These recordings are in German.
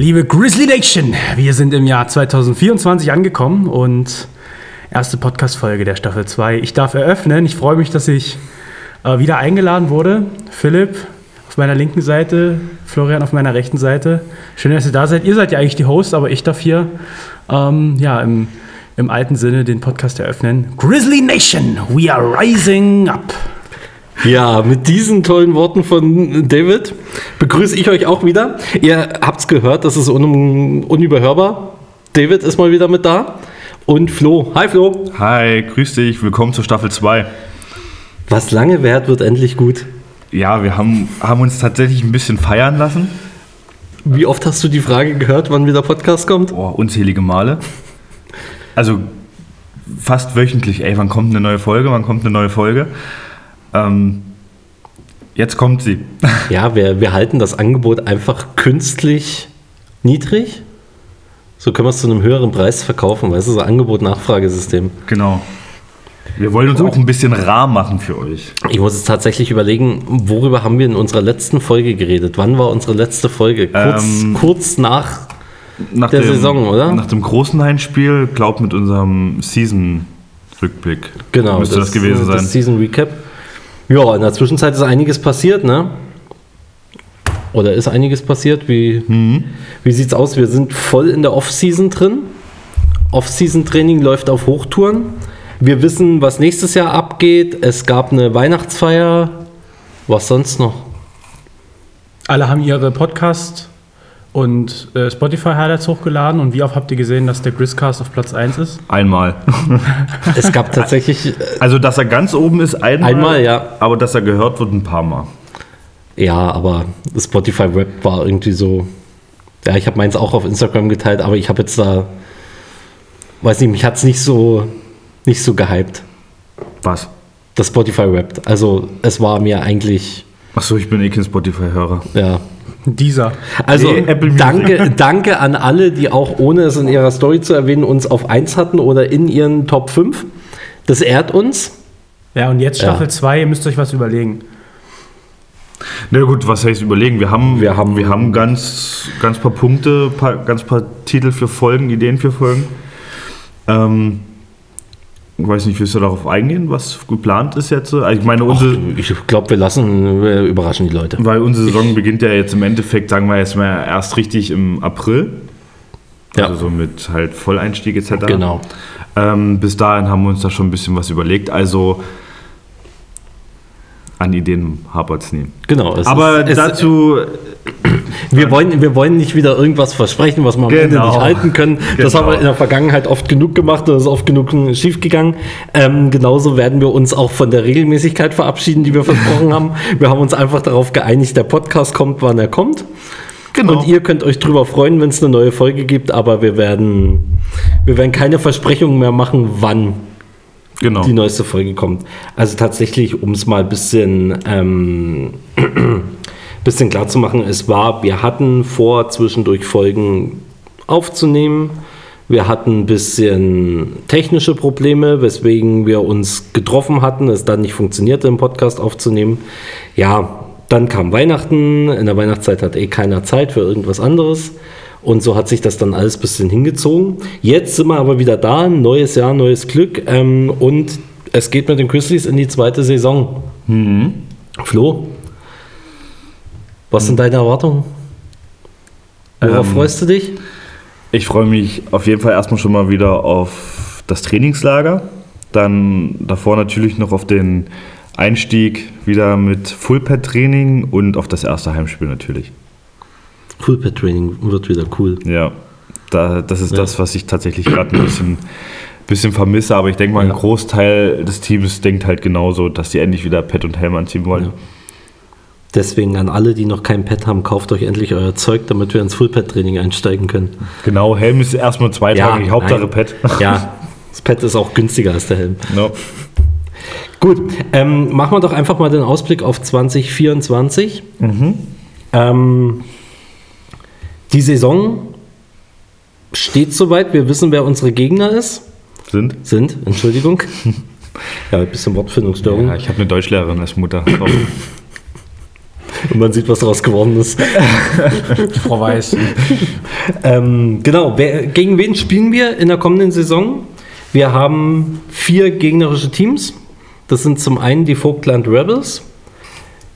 Liebe Grizzly Nation, wir sind im Jahr 2024 angekommen und erste Podcast-Folge der Staffel 2. Ich darf eröffnen. Ich freue mich, dass ich äh, wieder eingeladen wurde. Philipp auf meiner linken Seite, Florian auf meiner rechten Seite. Schön, dass ihr da seid. Ihr seid ja eigentlich die Host, aber ich darf hier ähm, ja, im, im alten Sinne den Podcast eröffnen. Grizzly Nation, we are rising up. Ja, mit diesen tollen Worten von David begrüße ich euch auch wieder. Ihr habt es gehört, das ist un unüberhörbar. David ist mal wieder mit da. Und Flo. Hi Flo. Hi, grüß dich. Willkommen zur Staffel 2. Was lange währt, wird endlich gut. Ja, wir haben, haben uns tatsächlich ein bisschen feiern lassen. Wie oft hast du die Frage gehört, wann wieder Podcast kommt? Oh, unzählige Male. Also fast wöchentlich. Ey, wann kommt eine neue Folge? Wann kommt eine neue Folge? Ähm, jetzt kommt sie. Ja, wir, wir halten das Angebot einfach künstlich niedrig. So können wir es zu einem höheren Preis verkaufen, weißt du, so Angebot-Nachfragesystem. Genau. Wir wollen uns auch ein bisschen rar machen für euch. Ich muss jetzt tatsächlich überlegen, worüber haben wir in unserer letzten Folge geredet? Wann war unsere letzte Folge? Kurz, Ähm, kurz nach. Nach Der Saison, oder? Nach dem großen Heimspiel, glaub mit unserem Season-Rückblick. Genau, Müsste das, gewesen sein. Das Season Recap. Ja, in der Zwischenzeit ist einiges passiert, ne? Oder ist einiges passiert? Wie, Mhm. wie sieht's aus? Wir sind voll in der Off-Season drin. Off-Season-Training läuft auf Hochtouren. Wir wissen, was nächstes Jahr abgeht. Es gab eine Weihnachtsfeier. Was sonst noch? Alle haben ihre Podcast- und äh, Spotify-Highlights hochgeladen. Und wie oft habt ihr gesehen, dass der Grizzcast auf Platz 1 ist? Einmal. Es gab tatsächlich. äh, Also, dass er ganz oben ist, einmal. Einmal, ja. Aber dass er gehört wird, ein paar Mal. Ja, aber das Spotify Rap war irgendwie so. Ja, ich habe meins auch auf Instagram geteilt, aber ich habe jetzt da. Weiß nicht, mich hat es nicht so, nicht so gehypt, Was? das Spotify Rap. Also, es war mir eigentlich. Achso, ich bin eh kein Spotify-Hörer. Ja. Dieser. Also, Nee, danke, danke an alle, die auch, ohne es in ihrer Story zu erwähnen, uns auf 1 hatten oder in ihren Top 5. Das ehrt uns. Ja, und jetzt Ja. Staffel 2, ihr müsst euch was überlegen. Na gut, was heißt überlegen? Wir haben, Wir haben- wir haben ganz, ganz paar Punkte, paar, ganz paar Titel für Folgen, Ideen für Folgen. Ähm, ich weiß nicht, willst du darauf eingehen, was geplant ist jetzt? Also ich meine, unsere, Ich glaube, wir lassen, wir überraschen die Leute. weil unsere Saison beginnt ja jetzt im Endeffekt, sagen wir jetzt mal, erst richtig im April. Ja. Also so mit halt Volleinstieg etc. Genau. Ähm, bis dahin haben wir uns da schon ein bisschen was überlegt. Also an Ideen hapert es nie. Genau. Aber ist- dazu Wir wollen, wir wollen nicht wieder irgendwas versprechen, was wir am Ende Genau. nicht halten können. Das Genau. haben wir in der Vergangenheit oft genug gemacht und das ist oft genug schief gegangen. Ähm, genauso werden wir uns auch von der Regelmäßigkeit verabschieden, die wir versprochen haben. Wir haben uns einfach darauf geeinigt, der Podcast kommt, wann er kommt. Genau. Und ihr könnt euch drüber freuen, wenn es eine neue Folge gibt, aber wir werden, wir werden keine Versprechungen mehr machen, wann genau. die neueste Folge kommt. Also tatsächlich, um es mal ein bisschen, ähm, bisschen klar zu machen, es war, wir hatten vor, zwischendurch Folgen aufzunehmen. Wir hatten ein bisschen technische Probleme, weswegen wir uns getroffen hatten, es dann nicht funktionierte, im Podcast aufzunehmen. Ja, dann kam Weihnachten. In der Weihnachtszeit hat eh keiner Zeit für irgendwas anderes. Und so hat sich das dann alles ein bisschen hingezogen. Jetzt sind wir aber wieder da. Neues Jahr, neues Glück. Ähm, und es geht mit den Grizzlies in die zweite Saison. Flo, was sind deine Erwartungen? Worauf Ähm, freust du dich? Ich freue mich auf jeden Fall erstmal schon mal wieder auf das Trainingslager. Dann davor natürlich noch auf den Einstieg wieder mit Fullpad-Training und auf das erste Heimspiel natürlich. Fullpad Training wird wieder cool. Ja, da, das ist Ja. das, was ich tatsächlich gerade ein bisschen, bisschen vermisse. Aber ich denke mal, ein Ja. Großteil des Teams denkt halt genauso, dass die endlich wieder Pad und Helm anziehen wollen. Ja. Deswegen an alle, die noch kein Pad haben, kauft euch endlich euer Zeug, damit wir ins Fullpad-Training einsteigen können. Genau, Helm ist erstmal zweitrangig, Hauptsache nein. Pad. Ja, das Pad ist auch günstiger als der Helm. No. Gut, ähm, machen wir doch einfach mal den Ausblick auf 2024. Ähm, die Saison steht soweit. Wir wissen, wer unsere Gegner ist. Sind? Sind, Entschuldigung. ja, ein bisschen Wortfindungsstörung. Ja, ich habe eine Deutschlehrerin als Mutter. Und man sieht, was daraus geworden ist. Frau Weiß. Ähm, genau, wer, gegen wen spielen wir in der kommenden Saison? Wir haben vier gegnerische Teams. Das sind zum einen die Vogtland Rebels,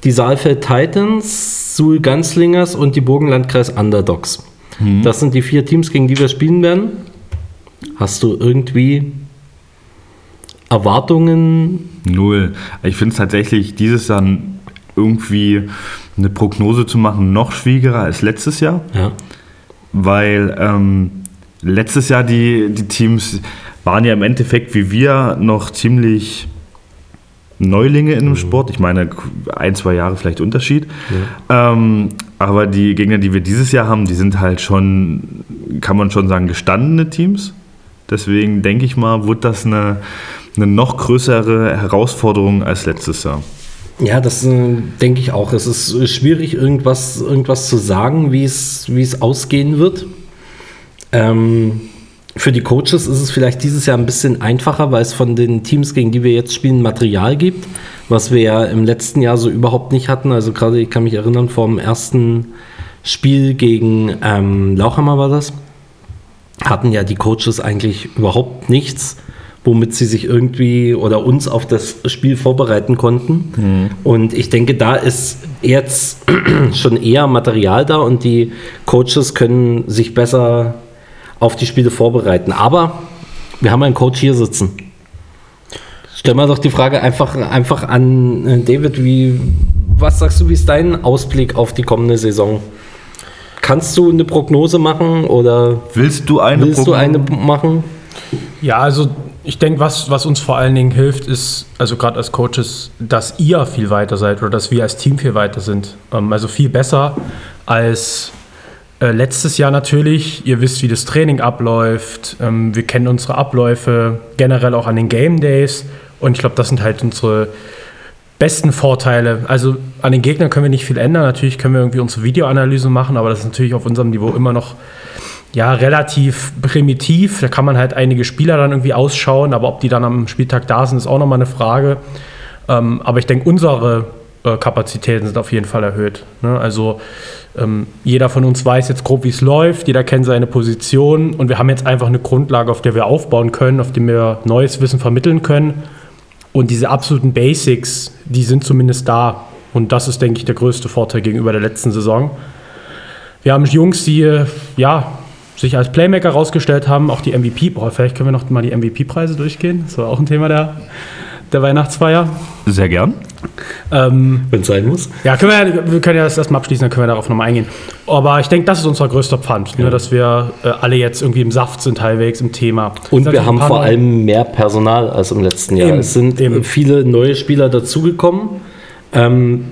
die Saalfeld Titans, Suhl Ganzlingers und die Burgenlandkreis Underdogs. Das sind die vier Teams, gegen die wir spielen werden. Hast du irgendwie Erwartungen? Null. Ich finde es tatsächlich dieses Jahr irgendwie eine Prognose zu machen noch schwieriger als letztes Jahr, Ja. weil ähm, letztes Jahr die, die Teams waren ja im Endeffekt wie wir noch ziemlich Neulinge in dem Sport. Ich meine, ein, zwei Jahre vielleicht Unterschied. Ähm, aber die Gegner, die wir dieses Jahr haben, die sind halt schon, kann man schon sagen, gestandene Teams. Deswegen denke ich mal, wird das eine, eine noch größere Herausforderung als letztes Jahr. Ja, das äh, denke ich auch. Es ist äh, schwierig, irgendwas, irgendwas zu sagen, wie es, ausgehen wird. Ähm, für die Coaches ist es vielleicht dieses Jahr ein bisschen einfacher, weil es von den Teams, gegen die wir jetzt spielen, Material gibt, was wir ja im letzten Jahr so überhaupt nicht hatten. Also gerade, ich kann mich erinnern, vom ersten Spiel gegen ähm, Lauchhammer war das, hatten ja die Coaches eigentlich überhaupt nichts, womit sie sich irgendwie oder uns auf das Spiel vorbereiten konnten. Und ich denke, da ist jetzt schon eher Material da und die Coaches können sich besser auf die Spiele vorbereiten. Aber wir haben einen Coach hier sitzen. Stell mal doch die Frage einfach, einfach an äh, David, wie, was sagst du, wie ist dein Ausblick auf die kommende Saison? Kannst du eine Prognose machen oder Willst du eine willst du Prognose? eine machen? Ja, also ich denke, was, was uns vor allen Dingen hilft, ist, also gerade als Coaches, dass ihr viel weiter seid oder dass wir als Team viel weiter sind. Ähm, also viel besser als äh, letztes Jahr natürlich. Ihr wisst, wie das Training abläuft. Ähm, wir kennen unsere Abläufe, generell auch an den Game Days. Und ich glaube, das sind halt unsere besten Vorteile. Also an den Gegnern können wir nicht viel ändern. Natürlich können wir irgendwie unsere Videoanalyse machen, aber das ist natürlich auf unserem Niveau immer noch ja, relativ primitiv. Da kann man halt einige Spieler dann irgendwie ausschauen, aber ob die dann am Spieltag da sind, ist auch nochmal eine Frage. Ähm, aber ich denke, unsere äh, Kapazitäten sind auf jeden Fall erhöht. Ne? Also ähm, jeder von uns weiß jetzt grob, wie es läuft, jeder kennt seine Position und wir haben jetzt einfach eine Grundlage, auf der wir aufbauen können, auf der wir neues Wissen vermitteln können. Und diese absoluten Basics, die sind zumindest da. Und das ist, denke ich, der größte Vorteil gegenüber der letzten Saison. Wir haben Jungs, die äh, ja, sich als Playmaker rausgestellt haben, auch die MVP. Boah, vielleicht können wir noch mal die MVP-Preise durchgehen. Das war auch ein Thema der, der Weihnachtsfeier. Sehr gern. Ähm, Wenn es sein muss. ja, können wir, wir können ja das erstmal abschließen, dann können wir darauf nochmal eingehen. Aber ich denke, das ist unser größter Pfand, ne, dass wir äh, alle jetzt irgendwie im Saft sind, halbwegs im Thema. Und wir haben vor allem mehr Personal als im letzten Jahr. Eben, es sind eben. viele neue Spieler dazugekommen, ähm,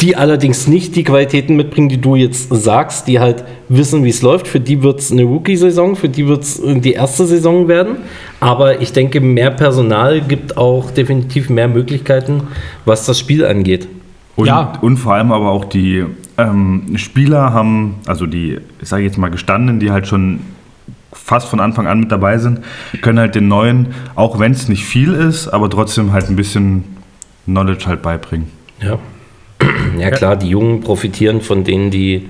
die allerdings nicht die Qualitäten mitbringen, die du jetzt sagst, die halt wissen, wie es läuft. Für die wird es eine Rookie-Saison, für die wird es die erste Saison werden. Aber ich denke, mehr Personal gibt auch definitiv mehr Möglichkeiten, was das Spiel angeht. Und, Ja. und vor allem aber auch die ähm, Spieler haben, also die, ich sage jetzt mal gestandenen, die halt schon fast von Anfang an mit dabei sind, können halt den neuen, auch wenn es nicht viel ist, aber trotzdem halt ein bisschen Knowledge halt beibringen. Ja. Ja klar, die Jungen profitieren von denen, die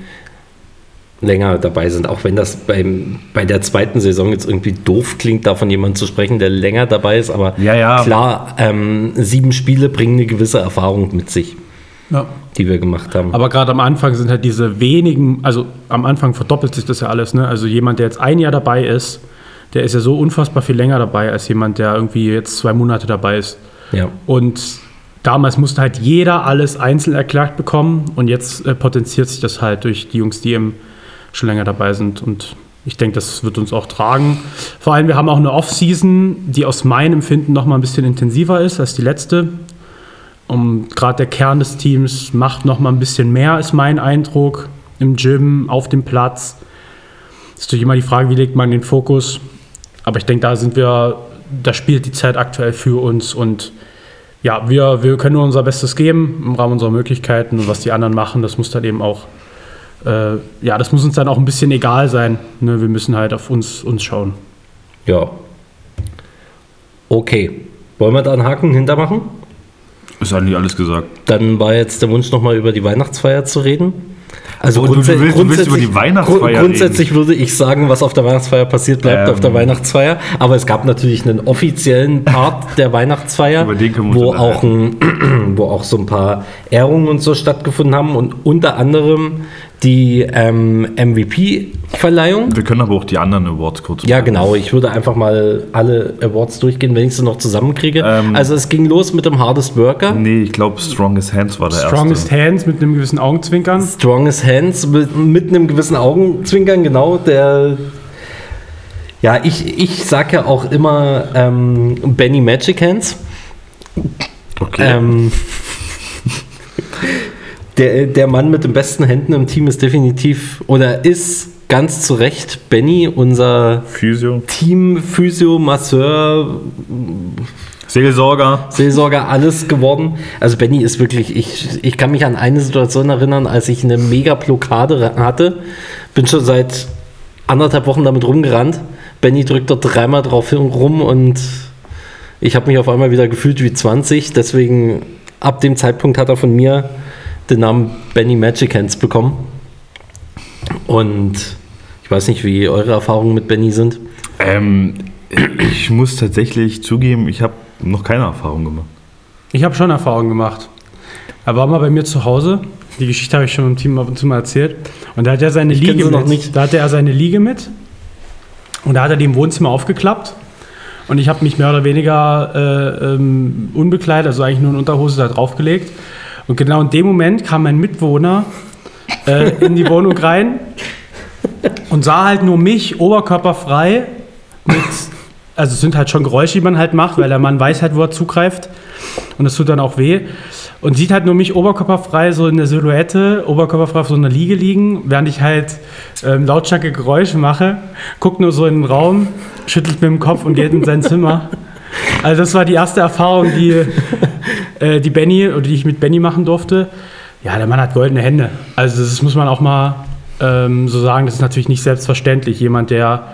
länger dabei sind. Auch wenn das beim, bei der zweiten Saison jetzt irgendwie doof klingt, davon jemand zu sprechen, der länger dabei ist. Aber Ja, ja. klar, ähm, sieben Spiele bringen eine gewisse Erfahrung mit sich, Ja. die wir gemacht haben. Aber gerade am Anfang sind halt diese wenigen, also am Anfang verdoppelt sich das ja alles. Ne? Also jemand, der jetzt ein Jahr dabei ist, der ist ja so unfassbar viel länger dabei als jemand, der irgendwie jetzt zwei Monate dabei ist. ja. Und damals musste halt jeder alles einzeln erklärt bekommen und jetzt äh, potenziert sich das halt durch die Jungs, die eben schon länger dabei sind. Und ich denke, das wird uns auch tragen. Vor allem, wir haben auch eine Off-Season, die aus meinem Empfinden noch mal ein bisschen intensiver ist als die letzte. Und gerade der Kern des Teams macht noch mal ein bisschen mehr, ist mein Eindruck, im Gym, auf dem Platz. Ist natürlich immer die Frage, wie legt man den Fokus. Aber ich denke, da sind wir, da spielt die Zeit aktuell für uns und ja, wir, wir können nur unser Bestes geben im Rahmen unserer Möglichkeiten und was die anderen machen, das muss dann eben auch, äh, ja, das muss uns dann auch ein bisschen egal sein. Ne? Wir müssen halt auf uns, uns schauen. ja. Okay. Wollen wir da einen Haken hintermachen? Ist eigentlich alles gesagt. Dann war jetzt der Wunsch, nochmal über die Weihnachtsfeier zu reden. Also Oh, du grundsä- willst- du willst über die grundsätzlich- Weihnachtsfeier Grundsätzlich würde ich sagen, was auf der Weihnachtsfeier passiert, bleibt Ähm. auf der Weihnachtsfeier. Aber es gab natürlich einen offiziellen Part der Weihnachtsfeier, wo auch, ein, wo auch so ein paar Ehrungen und so stattgefunden haben und unter anderem die ähm, MVP-Verleihung. Wir können aber auch die anderen Awards kurz Ja, genau. Ich würde einfach mal alle Awards durchgehen, wenn ich sie noch zusammenkriege. Ähm. also es ging los mit dem Hardest Worker. Nee, ich glaube, Strongest Hands war der Strongest erste. Hands mit einem gewissen Augenzwinkern. Strongest Hands mit, mit einem gewissen Augenzwinkern, genau. Der, ja, ich, ich sag ja auch immer ähm, Benny Magic Hands. Okay. Ähm, der, der Mann mit den besten Händen im Team ist definitiv oder ist ganz zu Recht Benny, unser Physio. Team, Physio, Masseur, Seelsorger. Seelsorger, alles geworden. Also Benny ist wirklich, ich, ich kann mich an eine Situation erinnern, als ich eine mega Blockade hatte. Bin schon seit anderthalb Wochen damit rumgerannt. Benny drückt dort dreimal drauf rum und ich habe mich auf einmal wieder gefühlt wie 20. Deswegen ab dem Zeitpunkt hat er von mir den Namen Benny Magic Hands bekommen. Und ich weiß nicht, wie eure Erfahrungen mit Benny sind. Ähm, ich muss tatsächlich zugeben, ich habe noch keine Erfahrung gemacht. Ich habe schon Erfahrungen gemacht. Er war mal bei mir zu Hause. Die Geschichte habe ich schon im Team ab und zu mal erzählt. Und da hat er seine Ich Liege mit. nicht. Da hatte er seine Liege mit. Und da hat er die im Wohnzimmer aufgeklappt. Und ich habe mich mehr oder weniger äh, ähm, unbekleidet, also eigentlich nur in Unterhose, da draufgelegt. Und genau in dem Moment kam mein Mitwohner äh, in die Wohnung rein und sah halt nur mich oberkörperfrei mit, also es sind halt schon Geräusche, die man halt macht, weil der Mann weiß halt, wo er zugreift und das tut dann auch weh und sieht halt nur mich oberkörperfrei so in der Silhouette, oberkörperfrei auf so einer Liege liegen, während ich halt ähm, lautstarke Geräusche mache, guckt nur so in den Raum, schüttelt mit dem Kopf und geht in sein Zimmer. Also das war die erste Erfahrung, die, äh, die Benny oder die ich mit Benny machen durfte. Ja, der Mann hat goldene Hände. Also das muss man auch mal ähm, so sagen. Das ist natürlich nicht selbstverständlich. Jemand, der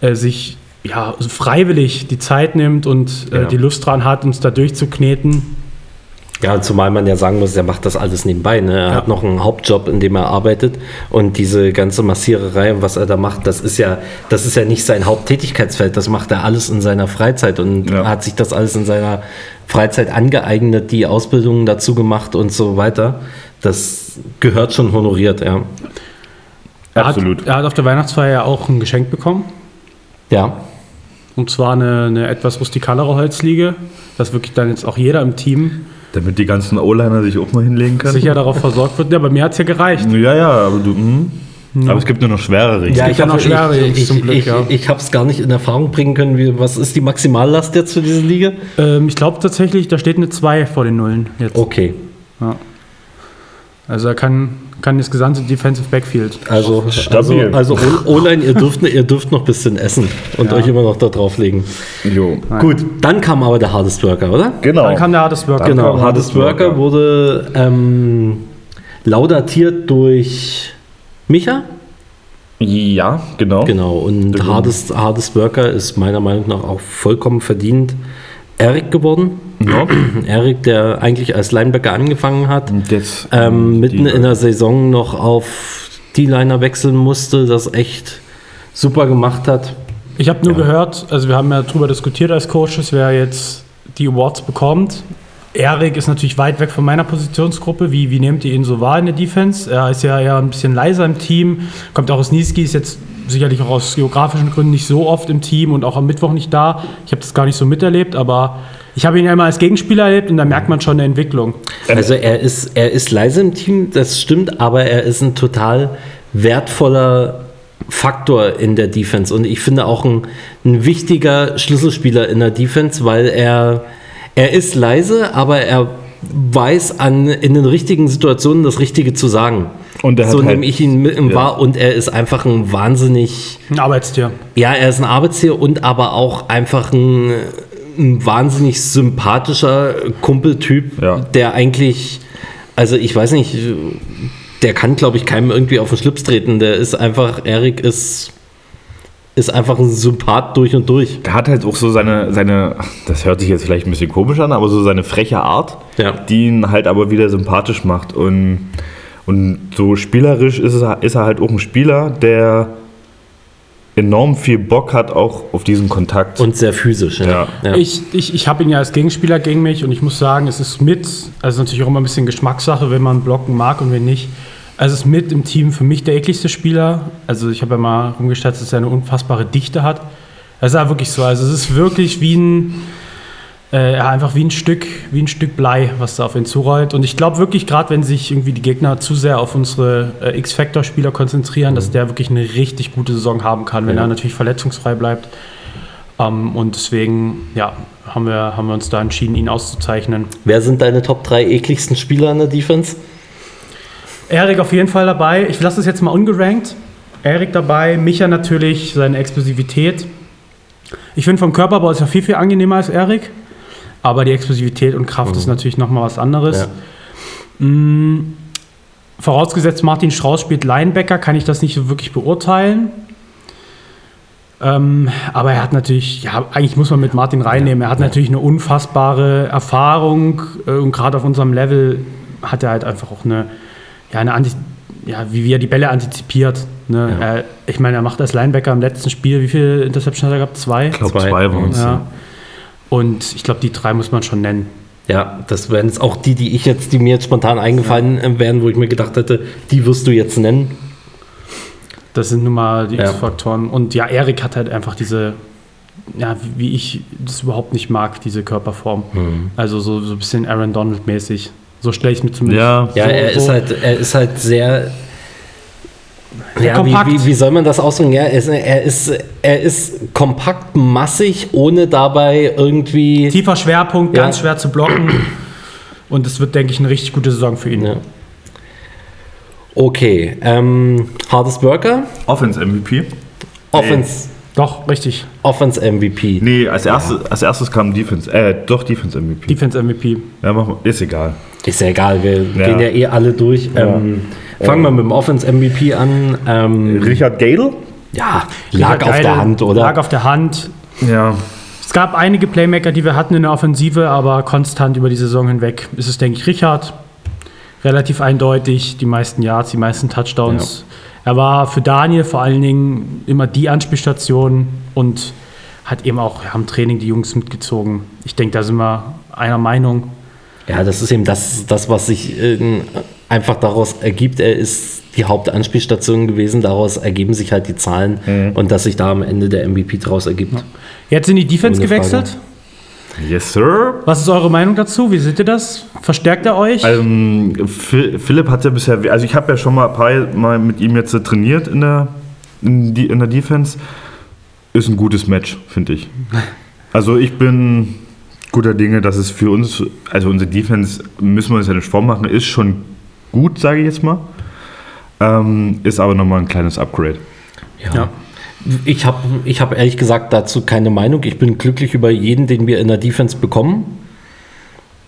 äh, sich ja freiwillig die Zeit nimmt und äh, Ja. die Lust dran hat, uns da durchzukneten. Ja, zumal man ja sagen muss, er macht das alles nebenbei. Ne? Er Ja. hat noch einen Hauptjob, in dem er arbeitet. Und diese ganze Massiererei und was er da macht, das ist ja, das ist ja nicht sein Haupttätigkeitsfeld. Das macht er alles in seiner Freizeit und Ja. hat sich das alles in seiner Freizeit angeeignet, die Ausbildungen dazu gemacht und so weiter. Das gehört schon honoriert, ja. Er Absolut. Hat, er hat auf der Weihnachtsfeier ja auch ein Geschenk bekommen. Ja, Und zwar eine, eine etwas rustikalere Holzliege, dass wirklich dann jetzt auch jeder im Team Damit die ganzen O-Liner sich auch mal hinlegen können. sicher darauf versorgt wird. Ja, bei mir hat es ja gereicht. Ja, ja, aber du. Hm. Aber es gibt nur noch schwerere. ja gibt ja noch hab- schwere Jungs ich, zum ich, Glück, ich, ja. ich habe es gar nicht in Erfahrung bringen können. Wie, was ist die Maximallast jetzt für diese Liga? Ähm, ich glaube tatsächlich, da steht eine 2 vor den Nullen jetzt. Okay. Ja. Also er kann, kann das gesamte Defensive Backfield. Also, also, Stabil. also O- O-Line, ihr dürft, ihr dürft noch ein bisschen essen und Ja. euch immer noch da drauflegen. Jo. Gut, dann kam aber der Hardest Worker, oder? Genau. Dann kam der Hardest Worker. Dann Genau, Hardest Hardest Worker. Worker wurde ähm, laudatiert durch Micha. Ja, genau. Genau, und Der Hardest, Hardest Worker ist meiner Meinung nach auch vollkommen verdient Eric geworden. Ja. Eric, der eigentlich als Linebacker angefangen hat. Und jetzt, ähm, mitten die- in der Saison noch auf D-Liner wechseln musste, das echt super gemacht hat. Ich habe nur gehört, also wir haben ja darüber diskutiert als Coaches, wer jetzt die Awards bekommt. Erik ist natürlich weit weg von meiner Positionsgruppe. Wie, wie nehmt ihr ihn so wahr in der Defense? Er ist ja eher ein bisschen leiser im Team, kommt auch aus Niski, ist jetzt sicherlich auch aus geografischen Gründen nicht so oft im Team und auch am Mittwoch nicht da. Ich habe das gar nicht so miterlebt, aber ich habe ihn ja immer als Gegenspieler erlebt und da merkt man schon eine Entwicklung. Also er ist, er ist leise im Team, das stimmt, aber er ist ein total wertvoller Faktor in der Defense und ich finde auch ein, ein wichtiger Schlüsselspieler in der Defense, weil er, er ist leise, aber er weiß an, in den richtigen Situationen das Richtige zu sagen. Und er hat so halt- nehme ich ihn mit im ja. wahr und er ist einfach ein wahnsinnig Ein Arbeitstier. Ja, er ist ein Arbeitstier und aber auch einfach ein, ein wahnsinnig sympathischer Kumpeltyp, Ja. der eigentlich, also ich weiß nicht, der kann, glaube ich, keinem irgendwie auf den Schlips treten. Der ist einfach, Erik ist ist einfach ein Sympath durch und durch. Der hat halt auch so seine, seine, das hört sich jetzt vielleicht ein bisschen komisch an, aber so seine freche Art, Ja. die ihn halt aber wieder sympathisch macht. Und, und so spielerisch ist, er, ist er halt auch ein Spieler, der enorm viel Bock hat, auch auf diesen Kontakt. Und sehr physisch. Ja. Ja. Ich, ich, ich habe ihn ja als Gegenspieler gegen mich und ich muss sagen, es ist mit, also natürlich auch immer ein bisschen Geschmackssache, wenn man blocken mag und wenn nicht. Also es ist mit im Team für mich der ekligste Spieler. Also ich habe ja mal rumgestellt, dass er eine unfassbare Dichte hat. Das ist ja wirklich so. Also es ist wirklich wie ein, äh, einfach wie ein Stück, wie ein Stück Blei, was da auf ihn zurollt. Und ich glaube wirklich, gerade wenn sich irgendwie die Gegner zu sehr auf unsere äh, X-Factor-Spieler konzentrieren, dass der wirklich eine richtig gute Saison haben kann, wenn Ja. er natürlich verletzungsfrei bleibt. Ähm, und deswegen, ja, haben wir, haben wir uns da entschieden, ihn auszuzeichnen. Wer sind deine Top 3 ekligsten Spieler in der Defense? Erik auf jeden Fall dabei. Ich lasse es jetzt mal ungerankt. Erik dabei, Micha natürlich, seine Explosivität. Ich finde vom Körperbau ist er viel, viel angenehmer als Erik. Aber die Explosivität und Kraft ist natürlich nochmal was anderes. Mm, vorausgesetzt, Martin Strauß spielt Linebacker, kann ich das nicht so wirklich beurteilen. Ähm, aber er hat natürlich, ja, eigentlich muss man mit Martin reinnehmen. Er hat natürlich eine unfassbare Erfahrung äh, und gerade auf unserem Level hat er halt einfach auch eine, ja, eine Anti ja, wie, wie er die Bälle antizipiert. Ne? Ja. Er, ich meine, er macht als Linebacker im letzten Spiel, wie viele Interceptions hat er gehabt? Zwei? ich glaube, Zwei. zwei waren es. Ja. Und ich glaube, die drei muss man schon nennen. Ja, das wären jetzt auch die, die ich jetzt, die mir jetzt spontan eingefallen äh, wären, wo ich mir gedacht hätte, die wirst du jetzt nennen. Das sind nun mal die Ja. X-Faktoren. Und ja, Erik hat halt einfach diese, ja, wie, ich das überhaupt nicht mag, diese Körperform. Mhm. Also so, so ein bisschen Aaron Donald-mäßig. So stelle ich es mir zumindest Ja. Ja, so, er so, ist halt, er ist halt sehr. Ja, wie, wie, wie soll man das ausdrücken? Ja, er ist, er, ist, er ist kompakt massig, ohne dabei irgendwie. tiefer Schwerpunkt, Ja. ganz schwer zu blocken. Und es wird, denke ich, eine richtig gute Saison für ihn. Ja. Okay, ähm, Hardest Worker, Offense MVP. Offense, Doch, richtig. Offense MVP. Nee, als erstes, als erstes kam Defense, äh, doch Defense MVP. Defense MVP. ja, mach ist egal. Ist ja egal, wir Ja. gehen ja eh alle durch. Ähm, fangen wir mit dem Offense MVP an. Ähm, Richard Gale? ja, lag Richard auf der Geidel Hand, oder? Lag auf der Hand. Ja. Es gab einige Playmaker, die wir hatten in der Offensive, aber konstant über die Saison hinweg ist es, denke ich, Richard. Relativ eindeutig, die meisten Yards, die meisten Touchdowns. Er war für Daniel vor allen Dingen immer die Anspielstation und hat eben auch ja, im Training die Jungs mitgezogen. Ich denke, da sind wir einer Meinung. Ja, das ist eben das, das was sich äh, einfach daraus ergibt. Er ist die Hauptanspielstation gewesen, daraus ergeben sich halt die Zahlen Mhm. und dass sich da am Ende der MVP draus ergibt. Jetzt in die Defense Ohne Frage. Yes, sir. Was ist eure Meinung dazu? Wie seht ihr das? Verstärkt er euch? Ähm, Phil- Philipp hat ja bisher, also ich habe ja schon mal ein paar Mal mit ihm jetzt trainiert in der, in, die, in der Defense. Ist ein gutes Match, finde ich. Also ich bin guter Dinge, dass es für uns, also unsere Defense, müssen wir uns ja nicht vormachen, ist schon gut, sage ich jetzt mal. Ähm, ist aber nochmal ein kleines Upgrade. Ja. Ich habe ich hab ehrlich gesagt dazu keine Meinung. Ich bin glücklich über jeden, den wir in der Defense bekommen,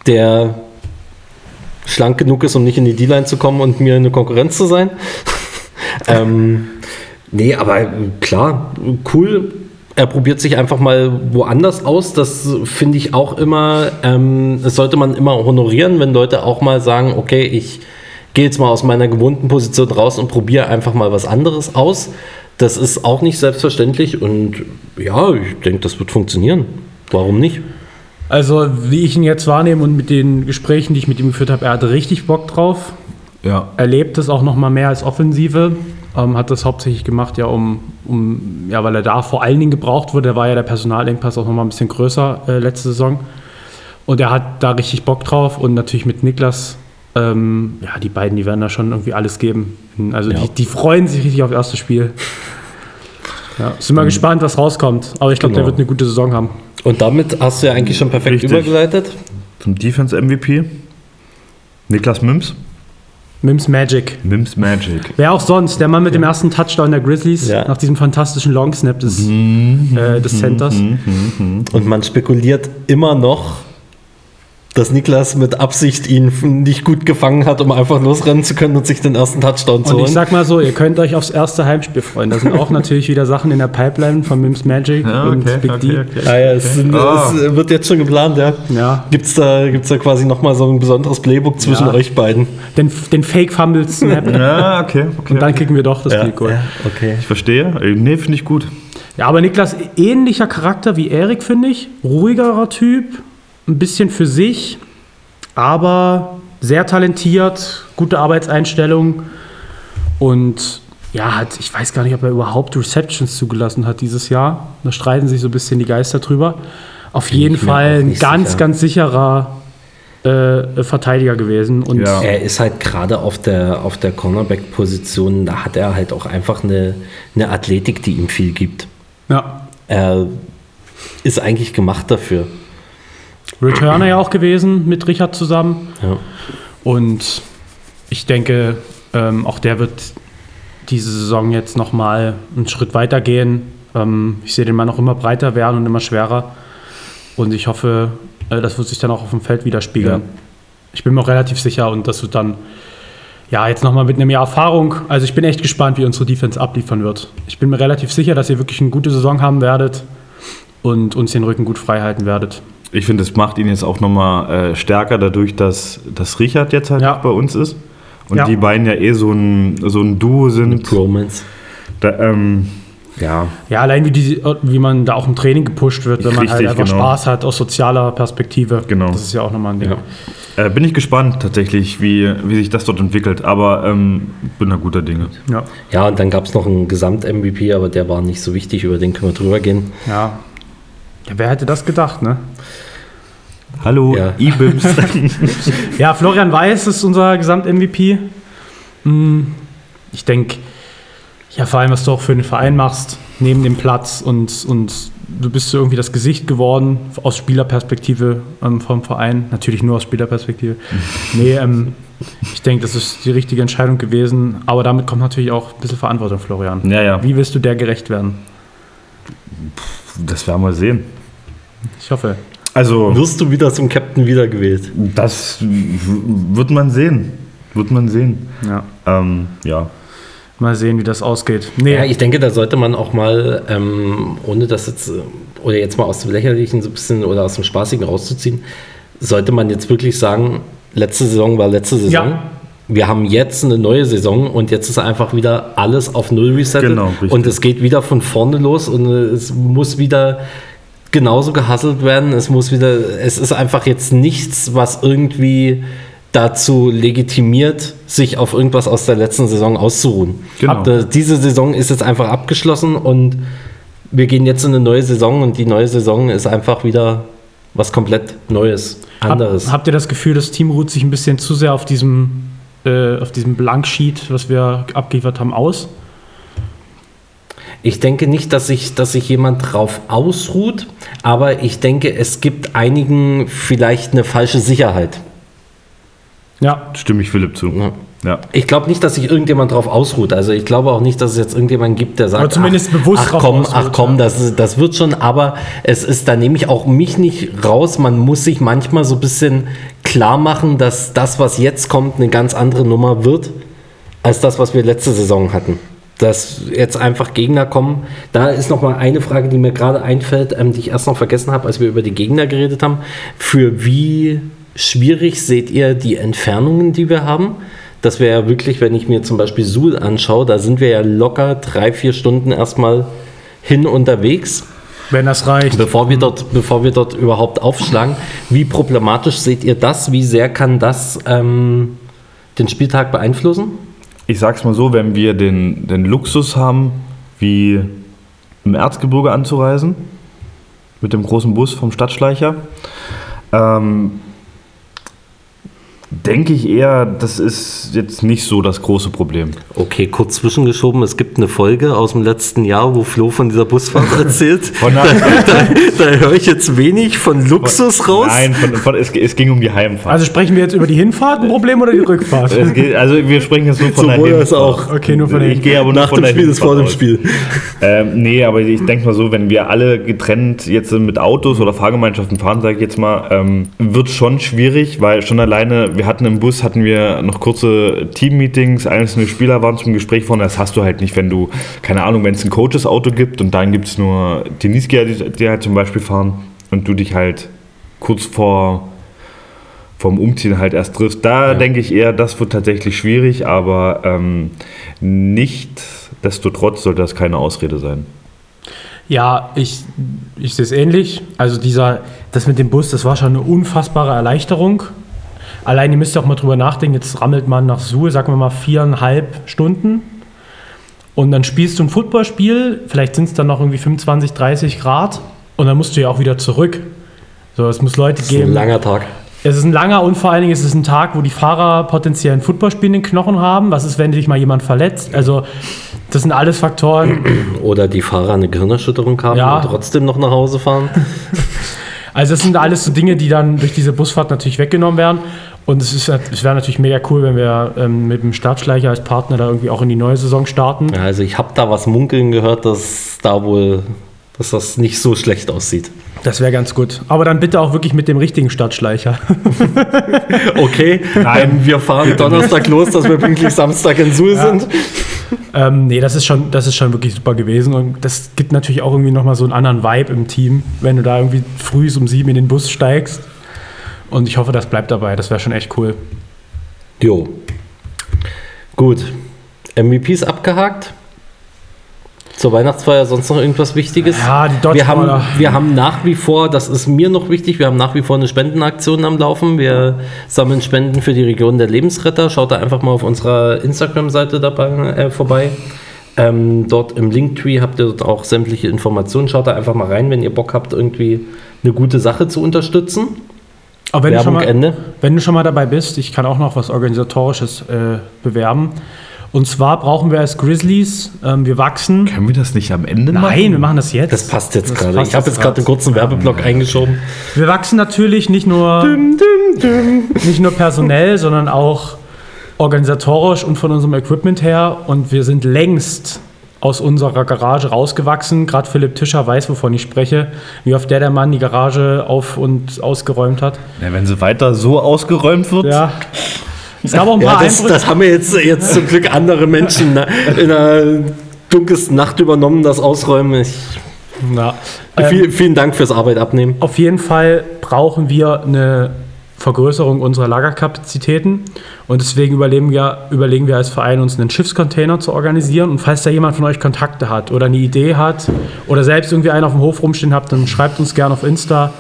der schlank genug ist, um nicht in die D-Line zu kommen und mir eine Konkurrenz zu sein. ähm, nee, aber klar, cool. Er probiert sich einfach mal woanders aus. Das finde ich auch immer, ähm, das sollte man immer honorieren, wenn Leute auch mal sagen, okay, ich gehe jetzt mal aus meiner gewohnten Position raus und probiere einfach mal was anderes aus. Das ist auch nicht selbstverständlich und ja, ich denke, das wird funktionieren. Warum nicht? Also, wie ich ihn jetzt wahrnehme und mit den Gesprächen, die ich mit ihm geführt habe, er hatte richtig Bock drauf. Ja. Er lebt es auch noch mal mehr als Offensive. Ähm, hat das hauptsächlich gemacht, ja, um, um, ja, weil er da vor allen Dingen gebraucht wurde. Da war ja der Personalengpass auch noch mal ein bisschen größer äh, letzte Saison. Und er hat da richtig Bock drauf und natürlich mit Niklas. Ähm, ja, die beiden, die werden da schon irgendwie alles geben. Also Ja. die, die freuen sich richtig auf das erste Spiel. Ja, sind mal gespannt, was rauskommt. Aber ich glaube, Genau. der wird eine gute Saison haben. Und damit hast du ja eigentlich schon perfekt Richtig. übergeleitet. Zum Defense MVP. Niklas Mims. Mims Magic. Mims Magic. Wer auch sonst, der Mann mit dem ersten Touchdown der Grizzlies Ja. nach diesem fantastischen Long Snap des, äh, des Centers. Und man spekuliert immer noch, dass Niklas mit Absicht ihn nicht gut gefangen hat, um einfach losrennen zu können und sich den ersten Touchdown zu Und holen. ich sag mal so, ihr könnt euch aufs erste Heimspiel freuen. Da sind auch natürlich wieder Sachen in der Pipeline von Mims Magic Ja, und okay, Big okay, D. okay. Ah ja, es, sind, Ah. es wird jetzt schon geplant, ja. Ja. Gibt es da, gibt's da quasi nochmal so ein besonderes Playbook zwischen Ja. euch beiden? Den, den Fake Fumble Snap. Ja, okay, okay. Und dann kicken wir doch das Field Goal. okay. ich verstehe. Äh, Nee, finde ich gut. Ja, aber Niklas, ähnlicher Charakter wie Erik, finde ich. Ruhigerer Typ, ein bisschen für sich, aber sehr talentiert, gute Arbeitseinstellung und ja, hat, ich weiß gar nicht, ob er überhaupt Receptions zugelassen hat dieses Jahr. Da streiten sich so ein bisschen die Geister drüber. Auf jeden ich mir Fall ein ganz, sicher. ganz sicherer äh, Verteidiger gewesen. Und Ja. Er ist halt gerade auf der, auf der Cornerback-Position, da hat er halt auch einfach eine, eine Athletik, die ihm viel gibt. ja. Er ist eigentlich gemacht dafür. Returner ja auch gewesen mit Richard zusammen. Ja. Und ich denke, ähm, auch der wird diese Saison jetzt nochmal einen Schritt weiter gehen. Ähm, ich sehe den Mann auch immer breiter werden und immer schwerer. Und ich hoffe, äh, das wird sich dann auch auf dem Feld widerspiegeln. Ja. Ich bin mir auch relativ sicher und das wird dann, ja, jetzt nochmal mit einem Jahr Erfahrung. Also ich bin echt gespannt, wie unsere Defense abliefern wird. Ich bin mir relativ sicher, dass ihr wirklich eine gute Saison haben werdet und uns den Rücken gut frei halten werdet. Ich finde, es macht ihn jetzt auch nochmal äh, stärker dadurch, dass, dass Richard jetzt halt Ja. auch bei uns ist. Und Ja. die beiden ja eh so ein, so ein Duo sind. Bromance. Da, ähm, Ja. Ja, allein wie, die, wie man da auch im Training gepusht wird, wenn man halt Richtig, einfach genau. Spaß hat aus sozialer Perspektive. Genau. Das ist ja auch nochmal ein Ding. Ja. äh, bin ich gespannt tatsächlich, wie, wie sich das dort entwickelt. Aber ähm, bin da guter Dinge. Ja. Ja, und dann gab es noch einen Gesamt-MVP, aber der war nicht so wichtig, über den können wir drüber gehen. ja. Ja, wer hätte das gedacht, ne? Hallo, Ja. E-Bims. Ja, Florian Weiß ist unser Gesamt-MVP. Hm, Ich denke, ja, vor allem, was du auch für den Verein machst, neben dem Platz und, und du bist so irgendwie das Gesicht geworden aus Spielerperspektive ähm, vom Verein. Natürlich nur aus Spielerperspektive. nee, ähm, ich denke, das ist die richtige Entscheidung gewesen. Aber damit kommt natürlich auch ein bisschen Verantwortung, Florian. ja, ja, Wie willst du der gerecht werden? das werden wir sehen. Ich hoffe. Also, Wirst du wieder zum Captain wiedergewählt? das wird man sehen. Wird man sehen. Ja. Ähm, ja. Mal sehen, wie das ausgeht. Nee, Ja, ich denke, da sollte man auch mal, ähm, ohne das jetzt, oder jetzt mal aus dem Lächerlichen so ein bisschen oder aus dem Spaßigen rauszuziehen, sollte man jetzt wirklich sagen, letzte Saison war letzte Saison. Ja. Wir haben jetzt eine neue Saison und jetzt ist einfach wieder alles auf Null resettet. Genau, richtig. und es geht wieder von vorne los und es muss wieder genauso gehasselt werden. Es muss wieder, es ist einfach jetzt nichts, was irgendwie dazu legitimiert, sich auf irgendwas aus der letzten Saison auszuruhen. Genau. Ab diese Saison ist jetzt einfach abgeschlossen und wir gehen jetzt in eine neue Saison und die neue Saison ist einfach wieder was komplett Neues, anderes. Hab, habt ihr das Gefühl, das Team ruht sich ein bisschen zu sehr auf diesem, äh, auf diesem Blanksheet, was wir abgeliefert haben, aus? Ich denke nicht, dass sich, dass sich jemand drauf ausruht, aber ich denke, es gibt einigen vielleicht eine falsche Sicherheit. Ja, Stimme ich Philipp zu. Ja. Ja. Ich glaube nicht, dass sich irgendjemand drauf ausruht. Also ich glaube auch nicht, dass es jetzt irgendjemanden gibt, der sagt, Aber zumindest ach, bewusst ach komm, ausruht, ach komm, ja. das, das wird schon. Aber es ist, da nehme ich auch mich nicht raus. Man muss sich manchmal so ein bisschen klar machen, dass das, was jetzt kommt, eine ganz andere Nummer wird, als das, was wir letzte Saison hatten. Dass jetzt einfach Gegner kommen. Da ist noch mal eine Frage, die mir gerade einfällt, ähm, die ich erst noch vergessen habe, als wir über die Gegner geredet haben. Für wie schwierig seht ihr die Entfernungen, die wir haben? Dass wir ja wirklich, wenn ich mir zum Beispiel Suhl anschaue, da sind wir ja locker drei, vier Stunden erstmal hin unterwegs, wenn das reicht. bevor wir dort, bevor wir dort überhaupt aufschlagen. Wie problematisch seht ihr das? Wie sehr kann das ähm, den Spieltag beeinflussen? Ich sag's mal so, wenn wir den, den Luxus haben, wie im Erzgebirge anzureisen, mit dem großen Bus vom Stadtschleicher, ähm, denke ich eher, das ist jetzt nicht so das große Problem. Okay, kurz zwischengeschoben. Es gibt eine Folge aus dem letzten Jahr, wo Flo von dieser Busfahrt erzählt. Von da, der- da, da höre ich jetzt wenig von Luxus raus. Nein, von, von, es, es ging um die Heimfahrt. Also sprechen wir jetzt über die Hinfahrt ein Problem oder die Rückfahrt? es geht, also wir sprechen jetzt nur von der Sowohl als Hinfahrt. auch. Okay, nur von der Ich gehe aber nur Nach von dem der Spiel ist vor dem. Spiel. Ähm, nee, aber ich denke mal so, wenn wir alle getrennt jetzt mit Autos oder Fahrgemeinschaften fahren, sage ich jetzt mal, ähm, wird schon schwierig, weil schon alleine, wir hatten im Bus, hatten wir noch kurze Team-Meetings, einzelne Spieler waren zum Gespräch vorne, das hast du halt nicht, wenn du, keine Ahnung, wenn es ein Coaches-Auto gibt und dann gibt es nur Tennisgeher, die, die halt zum Beispiel fahren und du dich halt kurz vor vom Umziehen halt erst triffst. Da denke ich eher, das wird tatsächlich schwierig, aber ähm, nichtsdestotrotz sollte das keine Ausrede sein. Ja, ich, ich sehe es ähnlich. Also dieser, das mit dem Bus, das war schon eine unfassbare Erleichterung. Allein, ihr müsst ja auch mal drüber nachdenken, jetzt rammelt man nach Suhl, sagen wir mal viereinhalb Stunden. Und dann spielst du ein Footballspiel, vielleicht sind es dann noch irgendwie 25, 30 Grad. Und dann musst du ja auch wieder zurück. So, es muss Leute Das ist ein geben. langer Tag. Es ist ein langer und vor allen Dingen ist es ein Tag, wo die Fahrer potenziell ein Footballspiel in den Knochen haben. Was ist, wenn sich mal jemand verletzt? Also, das sind alles Faktoren. Oder die Fahrer eine Gehirnerschütterung haben Ja. und trotzdem noch nach Hause fahren. Also, das sind alles so Dinge, die dann durch diese Busfahrt natürlich weggenommen werden. Und es, ist, es wäre natürlich mega cool, wenn wir ähm, mit dem Startschleicher als Partner da irgendwie auch in die neue Saison starten. Ja, also ich habe da was munkeln gehört, dass da wohl, dass das nicht so schlecht aussieht. Das wäre ganz gut. Aber dann bitte auch wirklich mit dem richtigen Startschleicher. Okay, Nein. wir fahren Donnerstag los, dass wir pünktlich Samstag in Suhl sind. ähm, nee, das ist, schon, das ist schon wirklich super gewesen. Und das gibt natürlich auch irgendwie nochmal so einen anderen Vibe im Team, wenn du da irgendwie früh um sieben in den Bus steigst. Und ich hoffe, das bleibt dabei. Das wäre schon echt cool. Jo. Gut. MVPs abgehakt. Zur Weihnachtsfeier sonst noch irgendwas Wichtiges? Ja, die wir haben, wir haben nach wie vor, das ist mir noch wichtig, wir haben nach wie vor eine Spendenaktion am Laufen. Wir sammeln Spenden für die Region der Lebensretter. Schaut da einfach mal auf unserer Instagram-Seite dabei äh, vorbei. Ähm, dort im Linktree habt ihr dort auch sämtliche Informationen. Schaut da einfach mal rein, wenn ihr Bock habt, irgendwie eine gute Sache zu unterstützen. Aber wenn, du schon Werbung mal, Ende. wenn du schon mal dabei bist, ich kann auch noch was Organisatorisches äh, bewerben. Und zwar brauchen wir als Grizzlies, ähm, wir wachsen. Können wir das nicht am Ende Nein, wir machen das jetzt. Das passt jetzt Das gerade. passt Ich habe jetzt gerade einen kurzen Werbeblock eingeschoben. Wir wachsen natürlich nicht nur, nicht nur personell, sondern auch organisatorisch und von unserem Equipment her. Und wir sind längst aus unserer Garage rausgewachsen. Gerade Philipp Tischer weiß, wovon ich spreche, wie oft der der Mann die Garage auf und ausgeräumt hat. Ja, wenn sie weiter so ausgeräumt wird, Ja. Es gab auch ein Ja, paar das, Einbrüche. das haben wir jetzt, jetzt zum Glück andere Menschen in der dunkelsten Nacht übernommen, das Ausräumen. Ich, Ja. Ähm, viel, vielen Dank fürs Arbeit abnehmen. Auf jeden Fall brauchen wir eine Vergrößerung unserer Lagerkapazitäten und deswegen überlegen wir, überlegen wir als Verein, uns einen Schiffscontainer zu organisieren. Und falls da jemand von euch Kontakte hat oder eine Idee hat oder selbst irgendwie einen auf dem Hof rumstehen habt, dann schreibt uns gerne auf Insta.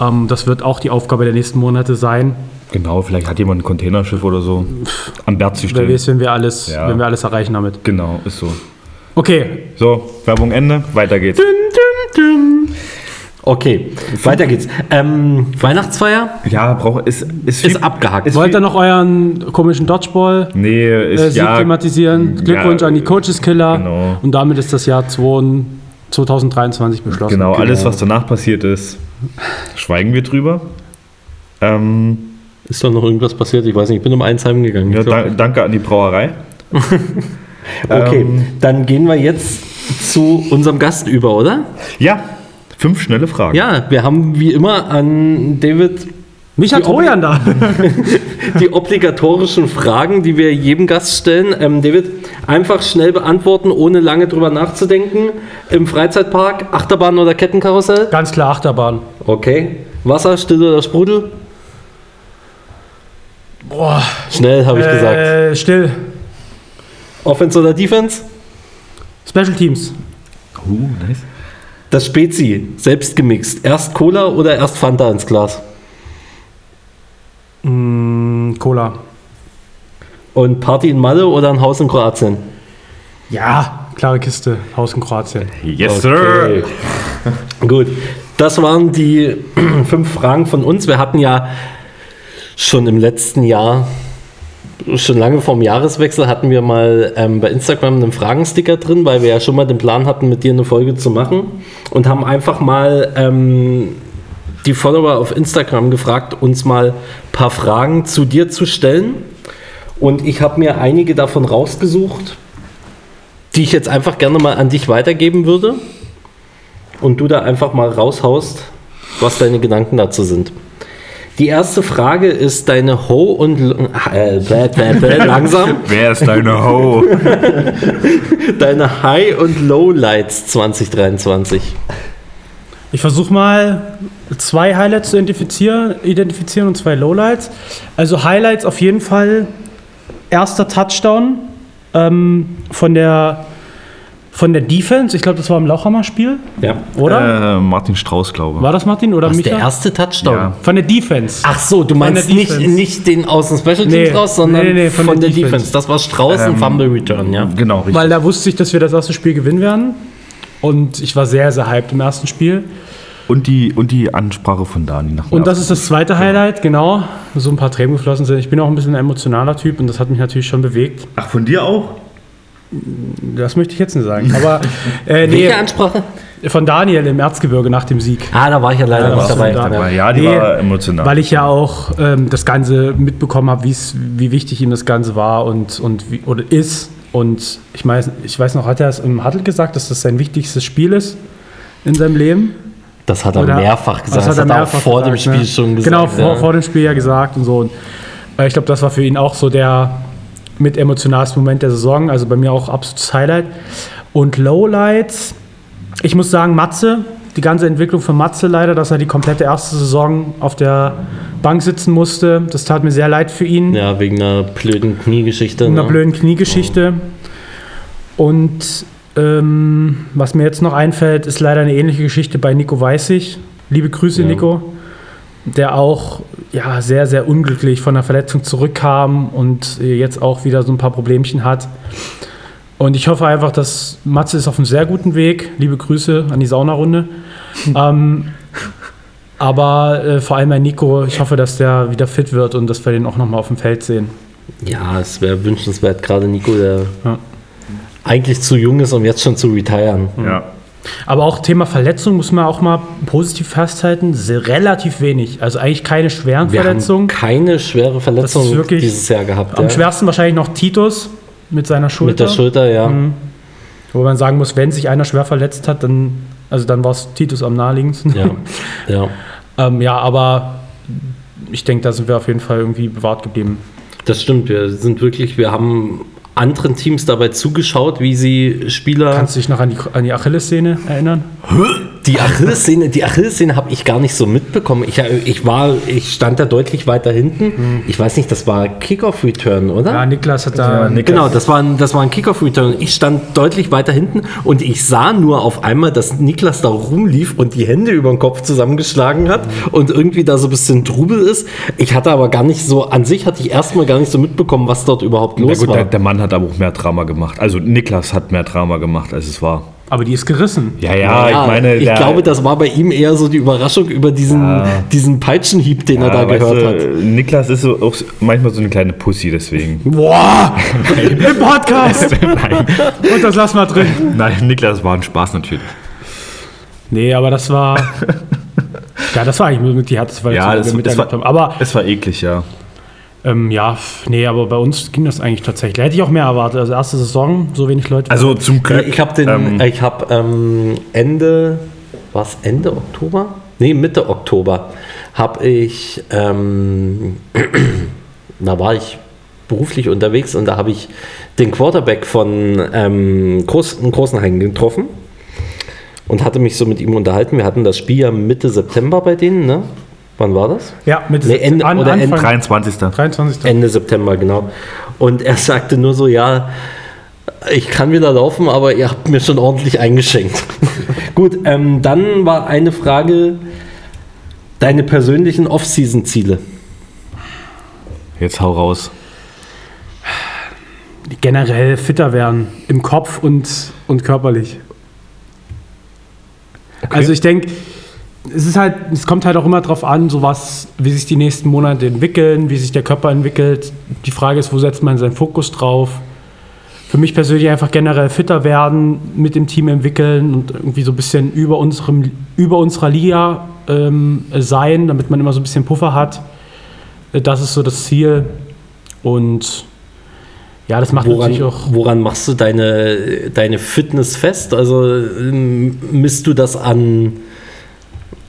Ähm, das wird auch die Aufgabe der nächsten Monate sein. genau, vielleicht hat jemand ein Containerschiff oder so am Berg zu Wer stellen. weiß, wenn wir alles, Ja. wenn wir alles erreichen damit. Genau, ist so. Okay, So, Werbung Ende, weiter geht's. Okay, weiter geht's. Ähm, Weihnachtsfeier Ja, braucht ist, ist, ist abgehakt. ist- wollt ihr noch euren komischen Dodgeball? Nee, äh, ist Sieg ja. thematisieren. Glückwunsch ja, an die Coaches Killer. genau. Und damit ist das Jahr 2 2023 beschlossen. Genau, alles, was danach passiert ist, schweigen wir drüber. Ähm, Ist doch noch irgendwas passiert? Ich weiß nicht, ich bin um eins heimgegangen. ja, da, danke an die Brauerei. okay, ähm, dann gehen wir jetzt zu unserem Gast über, oder? Ja, fünf schnelle Fragen. Ja, wir haben wie immer an David Mich hat Trojan da. die obligatorischen Fragen, die wir jedem Gast stellen. Ähm, David, einfach schnell beantworten, ohne lange drüber nachzudenken. Im Freizeitpark, Achterbahn oder Kettenkarussell? Ganz klar Achterbahn. Okay. Wasser, still oder Sprudel? Boah. Schnell, habe ich gesagt. Äh, still. Offense oder Defense? Special Teams. Uh, nice. Das Spezi, selbst gemixt. Erst Cola oder erst Fanta ins Glas? Mm, Cola. Und Party in Malle oder ein Haus in Kroatien? Ja, klare Kiste. Haus in Kroatien. Yes, Okay. Gut, das waren die fünf Fragen von uns. Wir hatten ja schon im letzten Jahr, schon lange vorm Jahreswechsel, hatten wir mal ähm, bei Instagram einen Fragensticker drin, weil wir ja schon mal den Plan hatten, mit dir eine Folge zu machen und haben einfach mal ähm, die Follower auf Instagram gefragt, uns mal ein paar Fragen zu dir zu stellen. Und ich habe mir einige davon rausgesucht, die ich jetzt einfach gerne mal an dich weitergeben würde. Und du da einfach mal raushaust, was deine Gedanken dazu sind. Die erste Frage ist deine Ho und L- äh, bäh, bäh, bäh, langsam Wer ist deine Ho? deine High und Low Lights 2023. Ich versuche mal zwei Highlights zu identifizieren, identifizieren und zwei Lowlights. Also Highlights auf jeden Fall erster Touchdown ähm, von der von der Defense. Ich glaube, das war im Lauchhammer-Spiel, Ja. oder? Äh, Martin Strauß, glaube war das Martin oder Micha? der erste Touchdown? Ja. Von der Defense. Ach so, du meinst nicht, nicht den aus den Special Teams Nee, raus, sondern nee, nee, von, von der der Defense. Defense. Das war Strauß ein Ähm, Fumble Return, ja. Genau, richtig. Weil da wusste ich, dass wir das erste Spiel gewinnen werden. Und ich war sehr, sehr hyped im ersten Spiel. Und die, und die Ansprache von Dani nach dem Und das ist das zweite Highlight, genau. So ein paar Tränen geflossen sind. Ich bin auch ein bisschen ein emotionaler Typ und das hat mich natürlich schon bewegt. Ach, von dir auch? Das möchte ich jetzt nicht sagen. Aber äh, nee, Welche Ansprache? von Daniel im Erzgebirge nach dem Sieg. Ah, da war ich ja leider Ja, nicht da dabei. warst du da. Aber ja, die Nee, war emotional. Weil ich ja auch ähm, das Ganze mitbekommen habe, wie wichtig ihm das Ganze war und, und wie, oder ist. Und ich, weiß, ich weiß noch, hat er es im Huddle gesagt, dass das sein wichtigstes Spiel ist in seinem Leben? Das hat er Oder- mehrfach gesagt. Das hat er mehrfach auch vor dem gesagt, Spiel ne? schon gesagt. Genau, vor, ja. vor dem Spiel ja gesagt und so. Und, äh, ich glaube, das war für ihn auch so der mit emotionalste Moment der Saison. Also bei mir auch absolutes Highlight. Und Lowlights, ich muss sagen, Matze, die ganze Entwicklung von Matze leider, dass er die komplette erste Saison auf der Bank sitzen musste. Das tat mir sehr leid für ihn. ja, wegen einer blöden Kniegeschichte. In einer ne? blöden Kniegeschichte. Und ähm, was mir jetzt noch einfällt, ist leider eine ähnliche Geschichte bei Nico Weißig. Liebe Grüße, Ja. Nico. Der auch ja, sehr, sehr unglücklich von der Verletzung zurückkam und äh, jetzt auch wieder so ein paar Problemchen hat. Und ich hoffe einfach, dass Matze ist auf einem sehr guten Weg. Liebe Grüße an die Saunarunde. ähm, aber äh, vor allem bei Nico, ich hoffe, dass der wieder fit wird und dass wir den auch nochmal auf dem Feld sehen. Ja, es wäre wünschenswert, gerade Nico, der Ja. eigentlich zu jung ist, um jetzt schon zu retiren. ja. Aber auch Thema Verletzung muss man auch mal positiv festhalten. Relativ wenig. Also eigentlich keine schweren Wir haben Verletzungen. keine schwere Verletzung Das ist wirklich dieses Jahr gehabt. Am ja. schwersten wahrscheinlich noch Titus mit seiner Schulter. Mit der Schulter, ja. Mhm. Wo man sagen muss, wenn sich einer schwer verletzt hat, dann, also dann war es Titus am naheliegendsten. Ja, ja. ähm, ja, aber ich denke, da sind wir auf jeden Fall irgendwie bewahrt geblieben. Das stimmt. Wir sind wirklich, wir haben anderen Teams dabei zugeschaut, wie sie Spieler. Kannst du dich noch an die, an die Achillessehne erinnern? Die Achillessehne, die Achillessehne habe ich gar nicht so mitbekommen. Ich, ich war, ich stand da deutlich weiter hinten. Ich weiß nicht, das war Kickoff-Return, oder? Ja, Niklas hat da. Ja, Nik- Genau, das war ein, das war ein Kickoff-Return. Ich stand deutlich weiter hinten und ich sah nur auf einmal, dass Niklas da rumlief und die Hände über den Kopf zusammengeschlagen hat und irgendwie da so ein bisschen Trubel ist. Ich hatte aber gar nicht so, an sich hatte ich erstmal gar nicht so mitbekommen, was dort überhaupt Na los gut, war. der, der Mann hat aber auch mehr Drama gemacht. Also Niklas hat mehr Drama gemacht, als es war. aber die ist gerissen. Ja, ja, ich meine, ich der, glaube, das war bei ihm eher so die Überraschung über diesen, Ja. diesen Peitschenhieb, den er da ja, gehört du, hat. Niklas ist so, auch manchmal so eine kleine Pussy, deswegen. Boah! Im Podcast! Nein. Und das lassen wir drin. Nein, Niklas war ein Spaß natürlich. Nee, aber das war. ja, das war eigentlich mit die Herzverletzung, Ja, die das, wir das war, haben. Aber es war eklig, ja. Ähm, ja, nee, aber bei uns ging das eigentlich tatsächlich. Hätte ich auch mehr erwartet. Also erste Saison, so wenig Leute. Also zum Glück. ich habe den, ähm, ich habe ähm, Ende, was Ende Oktober? Nee, Mitte Oktober habe ich, ähm, da war ich beruflich unterwegs und da habe ich den Quarterback von ähm, Groß, Großenhain getroffen und hatte mich so mit ihm unterhalten. Wir hatten das Spiel ja Mitte September bei denen, ne? Wann war das? ja, mit Nee, Ende- oder Ende 23. 23. Ende September, genau. Und er sagte nur so, ja, ich kann wieder laufen, aber ihr habt mir schon ordentlich eingeschenkt. Gut, ähm, dann war eine Frage, deine persönlichen Off-Season-Ziele. Jetzt hau raus. Generell fitter werden. Im Kopf und, und körperlich. Also ich denke, es ist halt, es kommt halt auch immer darauf an, so was, wie sich die nächsten Monate entwickeln, wie sich der Körper entwickelt. Die Frage ist, wo setzt man seinen Fokus drauf? Für mich persönlich einfach generell fitter werden, mit dem Team entwickeln und irgendwie so ein bisschen über, unserem, über unserer Liga ähm, sein, damit man immer so ein bisschen Puffer hat. Das ist so das Ziel. Und ja, das macht natürlich Woran, auch. woran machst du deine, deine Fitness fest? Also ähm, misst du das an,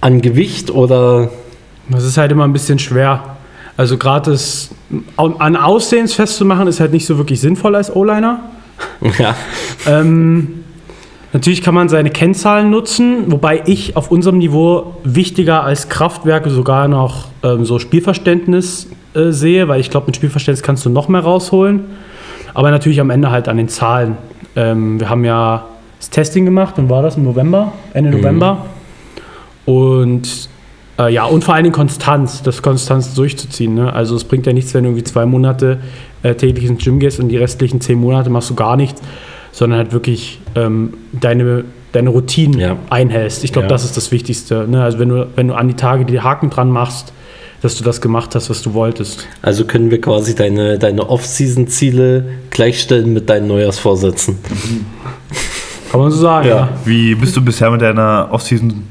an Gewicht oder? Das ist halt immer ein bisschen schwer. Also gerade das an Aussehens festzumachen, ist halt nicht so wirklich sinnvoll als O-Liner. Ja, Ähm, natürlich kann man seine Kennzahlen nutzen, wobei ich auf unserem Niveau wichtiger als Kraftwerke sogar noch ähm, so Spielverständnis äh, sehe, weil ich glaube, mit Spielverständnis kannst du noch mehr rausholen. Aber natürlich am Ende halt an den Zahlen. Ähm, wir haben ja das Testing gemacht, wann war das? Im November? Ende November. Und äh, ja, und vor allen Dingen Konstanz, das Konstanz durchzuziehen. Ne? Also es bringt ja nichts, wenn du irgendwie zwei Monate äh, täglich ins Gym gehst und die restlichen zehn Monate machst du gar nichts, sondern halt wirklich ähm, deine, deine Routinen Ja. einhältst. Ich glaube, Ja. das ist das Wichtigste. Ne? Also wenn du, wenn du an die Tage die Haken dran machst, dass du das gemacht hast, was du wolltest. also können wir quasi deine, deine Off-Season-Ziele gleichstellen mit deinen Neujahrsvorsätzen. Kann man so sagen. Ja. Ja. Wie bist du bisher mit deiner Offseason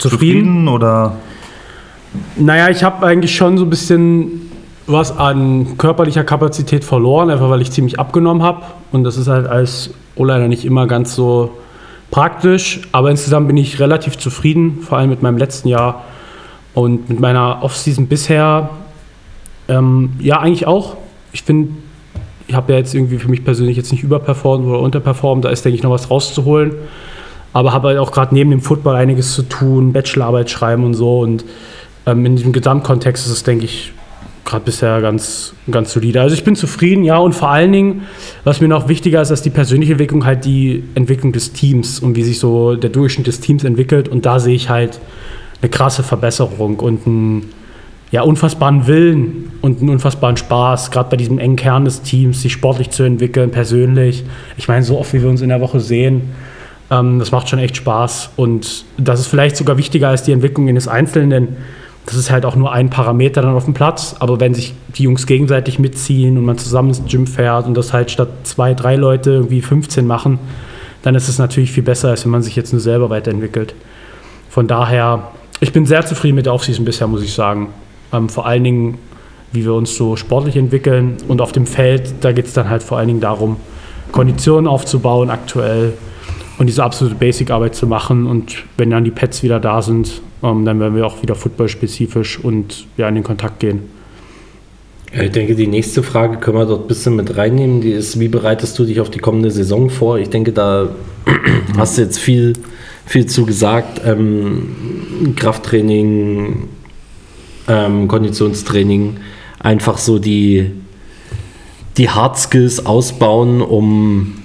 Zufrieden? oder? Naja, ich habe eigentlich schon so ein bisschen was an körperlicher Kapazität verloren, einfach weil ich ziemlich abgenommen habe. Und das ist halt als O-Liner nicht immer ganz so praktisch. Aber insgesamt bin ich relativ zufrieden, vor allem mit meinem letzten Jahr und mit meiner Offseason bisher. Ähm, ja, eigentlich auch. Ich finde, ich habe ja jetzt irgendwie für mich persönlich jetzt nicht überperformt oder unterperformt. Da ist, denke ich, noch was rauszuholen. Aber habe halt auch gerade neben dem Football einiges zu tun, Bachelorarbeit schreiben und so. Und ähm, in diesem Gesamtkontext ist es, denke ich, gerade bisher ganz, ganz solide. Also ich bin zufrieden, ja. Und vor allen Dingen, was mir noch wichtiger ist als die persönliche Entwicklung, halt die Entwicklung des Teams und wie sich so der Durchschnitt des Teams entwickelt. Und da sehe ich halt eine krasse Verbesserung und einen ja, unfassbaren Willen und einen unfassbaren Spaß, gerade bei diesem engen Kern des Teams, sich sportlich zu entwickeln, persönlich. Ich meine, so oft wie wir uns in der Woche sehen, das macht schon echt Spaß. Und das ist vielleicht sogar wichtiger als die Entwicklung eines Einzelnen, das ist halt auch nur ein Parameter dann auf dem Platz. Aber wenn sich die Jungs gegenseitig mitziehen und man zusammen ins Gym fährt und das halt statt zwei, drei Leute irgendwie 15 machen, dann ist es natürlich viel besser, als wenn man sich jetzt nur selber weiterentwickelt. Von daher, ich bin sehr zufrieden mit der Offseason bisher, muss ich sagen. Ähm, vor allen Dingen, wie wir uns so sportlich entwickeln. Und auf dem Feld, da geht es dann halt vor allen Dingen darum, Konditionen aufzubauen aktuell und diese absolute Basic-Arbeit zu machen. Und wenn dann die Pets wieder da sind, ähm, dann werden wir auch wieder football-spezifisch und ja, in den Kontakt gehen. Ich denke, die nächste Frage können wir dort ein bisschen mit reinnehmen. Die ist, wie bereitest du dich auf die kommende Saison vor? Ich denke, da hast du jetzt viel, viel zu gesagt. Ähm, Krafttraining, ähm, Konditionstraining, einfach so die, die Hard Skills ausbauen, um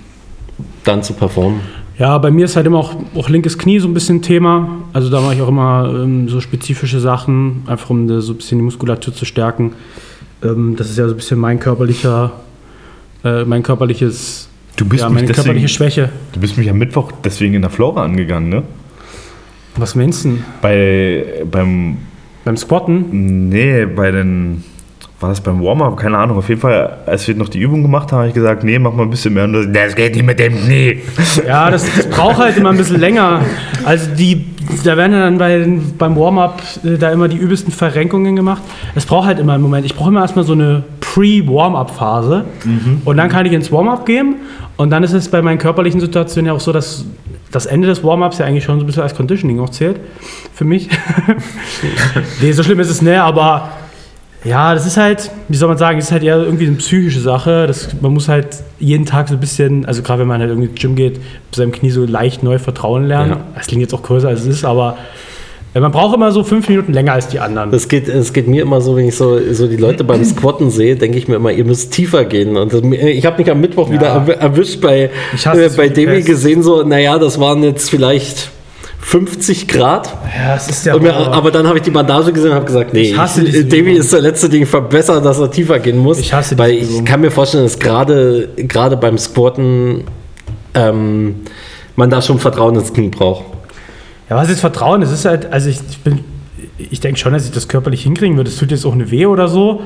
dann zu performen. Ja, bei mir ist halt immer auch, auch linkes Knie so ein bisschen Thema. Also da mache ich auch immer ähm, so spezifische Sachen, einfach um so ein bisschen die Muskulatur zu stärken. Ähm, das ist ja so ein bisschen mein körperlicher, äh, mein körperliches, Du bist ja, meine deswegen- körperliche Schwäche. Du bist mich am Mittwoch deswegen in der Flora angegangen, ne? Was meinst du? Bei, beim, Beim Squatten? nee, bei den, war das beim Warm-Up? Keine Ahnung. Auf jeden Fall, als wir noch die Übung gemacht haben, habe ich gesagt, nee, mach mal ein bisschen mehr. Und das, das geht nicht mit dem Knie. Ja, das, das braucht halt immer ein bisschen länger. Also die, da werden ja dann bei, beim Warm-up äh, da immer die übelsten Verrenkungen gemacht. Es braucht halt immer einen Moment. Ich brauche immer erstmal so eine Pre-Warm-up-Phase. Und dann kann ich ins Warm-up gehen. Und dann ist es bei meinen körperlichen Situationen ja auch so, dass das Ende des Warm-ups ja eigentlich schon so ein bisschen als Conditioning auch zählt. Für mich. nee, so schlimm ist es nicht, aber ja, das ist halt, wie soll man sagen, das ist halt eher irgendwie eine psychische Sache. Das, man muss halt jeden Tag so ein bisschen, also gerade wenn man halt irgendwie ins Gym geht, seinem Knie so leicht neu vertrauen lernen. Ja. Das klingt jetzt auch größer als es ist, aber äh, man braucht immer so fünf Minuten länger als die anderen. Das geht, es geht mir immer so, wenn ich so, so die Leute beim Squatten sehe, denke ich mir immer, ihr müsst tiefer gehen. Und ich habe mich am Mittwoch wieder erw- erwischt bei, äh, es bei Pest. gesehen, so, naja, das waren jetzt vielleicht 50 Grad. ja, es ist ja mir, aber dann habe ich die Bandage gesehen und habe gesagt, nee, Ich hasse ich, Davy ist der letzte Ding verbessert, dass er tiefer gehen muss. Ich hasse Weil ich Übung. kann mir vorstellen, dass gerade gerade beim Squatten ähm, man da schon Vertrauen ins Knie braucht. Ja, was ist Vertrauen? Es ist halt, also ich, ich bin, ich denke schon, dass ich das körperlich hinkriegen würde. Es tut jetzt auch eine Weh oder so.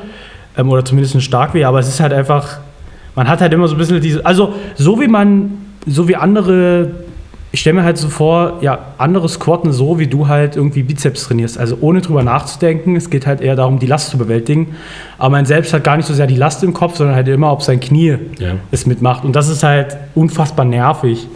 Ähm, oder zumindest eine Starkweh, aber es ist halt einfach, man hat halt immer so ein bisschen diese, also so wie man, so wie andere, ich stelle mir halt so vor, ja, andere squatten so, wie du halt irgendwie Bizeps trainierst. Also ohne drüber nachzudenken. Es geht halt eher darum, die Last zu bewältigen. Aber man selbst hat gar nicht so sehr die Last im Kopf, sondern halt immer, ob sein Knie Ja. es mitmacht. Und das ist halt unfassbar nervig.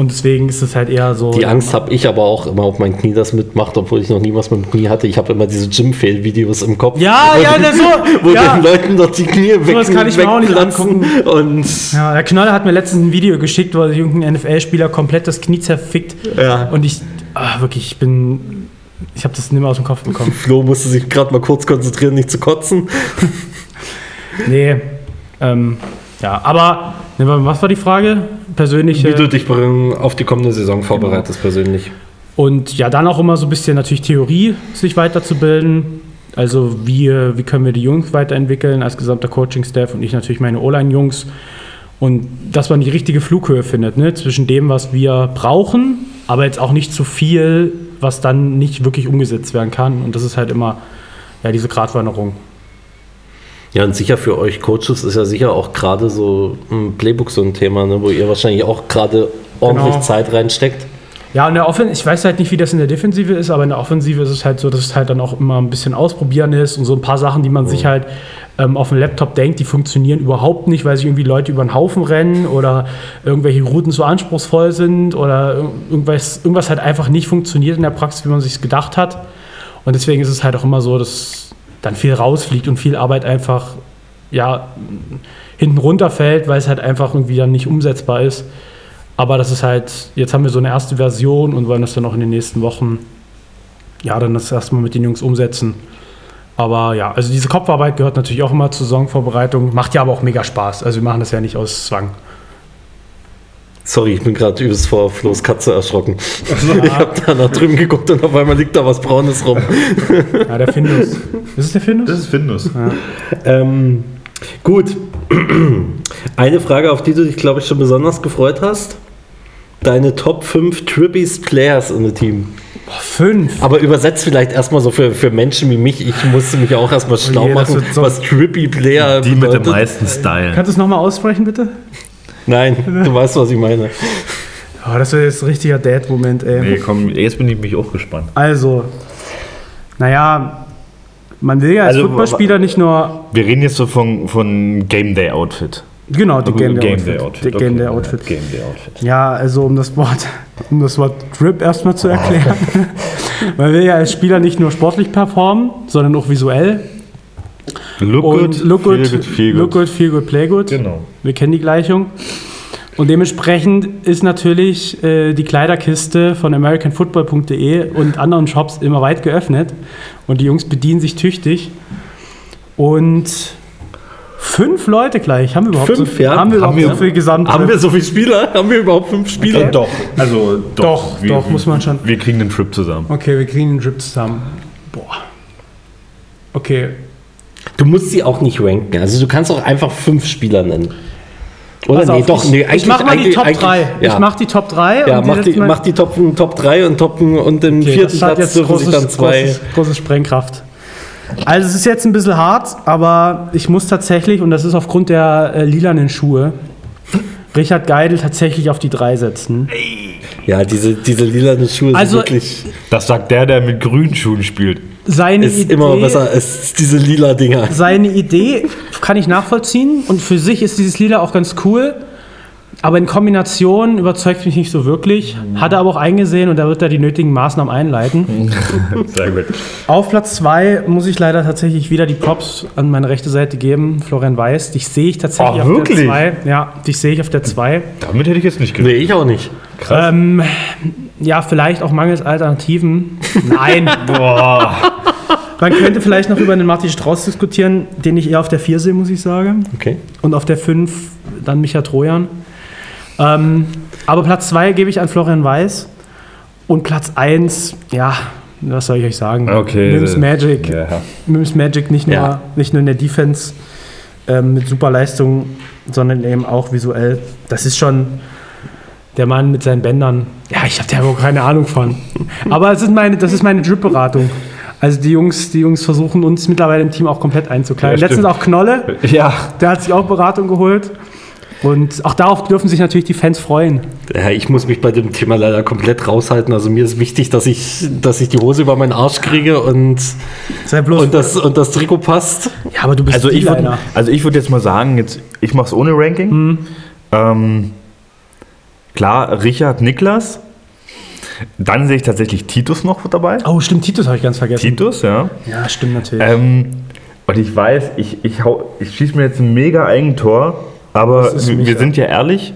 Und deswegen ist es halt eher so. Die Angst habe ich aber auch immer, ob mein Knie das mitmacht, obwohl ich noch nie was mit dem Knie hatte. Ich habe immer diese Gym-Fail-Videos im Kopf. Ja, ja, das so. Wo ja. den Leuten doch die Knie weg, Sowas kann ich mir auch nicht wegplatzen. Und Ja, der Knoller hat mir letztens ein Video geschickt, wo irgendein NFL-Spieler komplett das Knie zerfickt. Ja. Und ich, ah, wirklich, ich bin, ich habe das nicht mehr aus dem Kopf bekommen. Flo musste sich gerade mal kurz konzentrieren, nicht zu kotzen. Nee, ähm, ja, aber, ne, was war die Frage? Persönliche. Wie du dich auf die kommende Saison vorbereitest persönlich. Und ja, dann auch immer so ein bisschen natürlich Theorie, sich weiterzubilden. Also wie, wie können wir die Jungs weiterentwickeln als gesamter Coaching-Staff und ich natürlich meine O-Line-Jungs. Und dass man die richtige Flughöhe findet, ne? zwischen dem, was wir brauchen, aber jetzt auch nicht zu viel, was dann nicht wirklich umgesetzt werden kann. Und das ist halt immer ja, diese Gratwanderung. Ja, und sicher für euch Coaches ist ja sicher auch gerade so ein Playbook so ein Thema, ne, wo ihr wahrscheinlich auch gerade ordentlich Genau. Zeit reinsteckt. Ja, in der Offensive, ich weiß halt nicht, wie das in der Defensive ist, aber in der Offensive ist es halt so, dass es halt dann auch immer ein bisschen ausprobieren ist und so ein paar Sachen, die man sich halt ähm, auf dem Laptop denkt, die funktionieren überhaupt nicht, weil sich irgendwie Leute über den Haufen rennen oder irgendwelche Routen zu anspruchsvoll sind oder ir- irgendwas, irgendwas halt einfach nicht funktioniert in der Praxis, wie man sich gedacht hat. Und deswegen ist es halt auch immer so, dass dann viel rausfliegt und viel Arbeit einfach ja, hinten runterfällt, weil es halt einfach irgendwie dann nicht umsetzbar ist. Aber das ist halt, jetzt haben wir so eine erste Version und wollen das dann auch in den nächsten Wochen, ja, dann das erstmal mit den Jungs umsetzen. Aber ja, also diese Kopfarbeit gehört natürlich auch immer zur Saisonvorbereitung, macht ja aber auch mega Spaß. Also wir machen das ja nicht aus Zwang. Sorry, ich bin gerade übelst vor Flo's Katze erschrocken. Ich habe da nach drüben geguckt und auf einmal liegt da was Braunes rum. Ja, der Findus. ist es der Findus? Das ist Findus. Ähm, gut. Eine Frage, auf die du dich, glaube ich, schon besonders gefreut hast. Deine Top 5 Trippies Players in the Team. Boah, fünf. Aber übersetzt vielleicht erstmal so für, für Menschen wie mich. Ich musste mich auch erstmal schlau je, das machen, so- was Trippy Player Die mit dem bedeutet. meisten Style. Kannst du es nochmal aussprechen, bitte? Nein, du weißt, was ich meine. Oh, das wäre jetzt ein richtiger Dad-Moment, ey. Nee, komm, jetzt bin ich mich auch gespannt. Also, naja, man will ja als Also, Footballspieler nicht nur, Wir reden jetzt so von, von Game Day Outfit. genau, die Game Day Day Outfit. Die Game Day Outfit. Game Day Outfit. Ja, also um das Wort, um das Wort Drip erstmal zu erklären. Man will ja als Spieler nicht nur sportlich performen, sondern auch visuell. Look Und good, look good, feel good, feel look good. good, feel good, play good. Genau. Wir kennen die Gleichung. Und dementsprechend ist natürlich äh, die Kleiderkiste von americanfootball.de und anderen Shops immer weit geöffnet. Und die Jungs bedienen sich tüchtig. Und fünf Leute gleich. Haben wir überhaupt, Fünf, so, ja. haben wir Haben überhaupt wir- so viel gesamt? Haben wir so viele Spieler? Haben wir überhaupt fünf Spieler? Äh, doch, also doch. Doch, doch, muss man schon. Wir kriegen den Trip zusammen. Okay, wir kriegen den Drip zusammen. Boah. Okay. Du musst sie auch nicht ranken. Also du kannst auch einfach fünf Spieler nennen. Oder Pass nee, auf, doch, ich, nee, ich mach mal die eigentlich- Top eigentlich- 3. Ja. Ich mach die Top 3. ja, und mach die, mach die Top, Top 3 und Top und den Okay, vierten das hat Platz jetzt dürfen sich dann großes, zwei. großes, große Sprengkraft. Also es ist jetzt ein bisschen hart, aber ich muss tatsächlich, und das ist aufgrund der äh, lilanen Schuhe, Richard Geidel tatsächlich auf die 3 setzen. Ja, diese, diese lilanen Schuhe Also- sind wirklich. Das sagt der, der mit grünen Schuhen spielt. Seine Ist Idee, immer besser als diese lila Dinger. Seine Idee kann ich nachvollziehen und für sich ist dieses Lila auch ganz cool. Aber in Kombination überzeugt mich nicht so wirklich. Hat er aber auch eingesehen und da wird er die nötigen Maßnahmen einleiten. Sehr gut. Auf Platz 2 muss ich leider tatsächlich wieder die Props an meine rechte Seite geben. Florian Weiß. Dich sehe ich tatsächlich Ach, auf der 2. Ja, dich sehe ich auf der 2. Damit hätte ich jetzt nicht gerechnet. Nee, ich auch nicht. Ähm, ja, vielleicht auch mangels Alternativen. Nein. Boah. Man könnte vielleicht noch über den Martin Strauß diskutieren, den ich eher auf der 4 sehe, muss ich sagen. Okay. Und auf der 5 dann Micha Trojan. Ähm, aber Platz 2 gebe ich an Florian Weiß. Und Platz 1, ja, was soll ich euch sagen? Okay. Mims Magic. Ja. Mims Magic nicht nur, Ja. nicht nur in der Defense ähm, mit super Leistung, sondern eben auch visuell. Das ist schon, Der Mann mit seinen Bändern. Ja, ich habe da überhaupt keine Ahnung von. Aber es ist meine, das ist meine Drip-Beratung. Also die Jungs, die Jungs versuchen uns mittlerweile im Team auch komplett einzukleiden. Ja, Letztens auch Knolle, Ja, der hat sich auch Beratung geholt. Und auch darauf dürfen sich natürlich die Fans freuen. Ja, ich muss mich bei dem Thema leider komplett raushalten. Also mir ist wichtig, dass ich, dass ich die Hose über meinen Arsch kriege und, Sei bloß. und, das, und das Trikot passt. ja, aber du bist also ich würde D-Liner. also ich würd jetzt mal sagen, jetzt, ich mache es ohne Ranking. Ähm, klar, Richard, Niklas. Dann sehe ich tatsächlich Titus noch dabei. Oh, stimmt, Titus habe ich ganz vergessen. Titus, ja. Ja, stimmt natürlich. Ähm, und ich weiß, ich, ich, hau- ich schieße mir jetzt ein mega Eigentor, aber wir, sind ja ehrlich.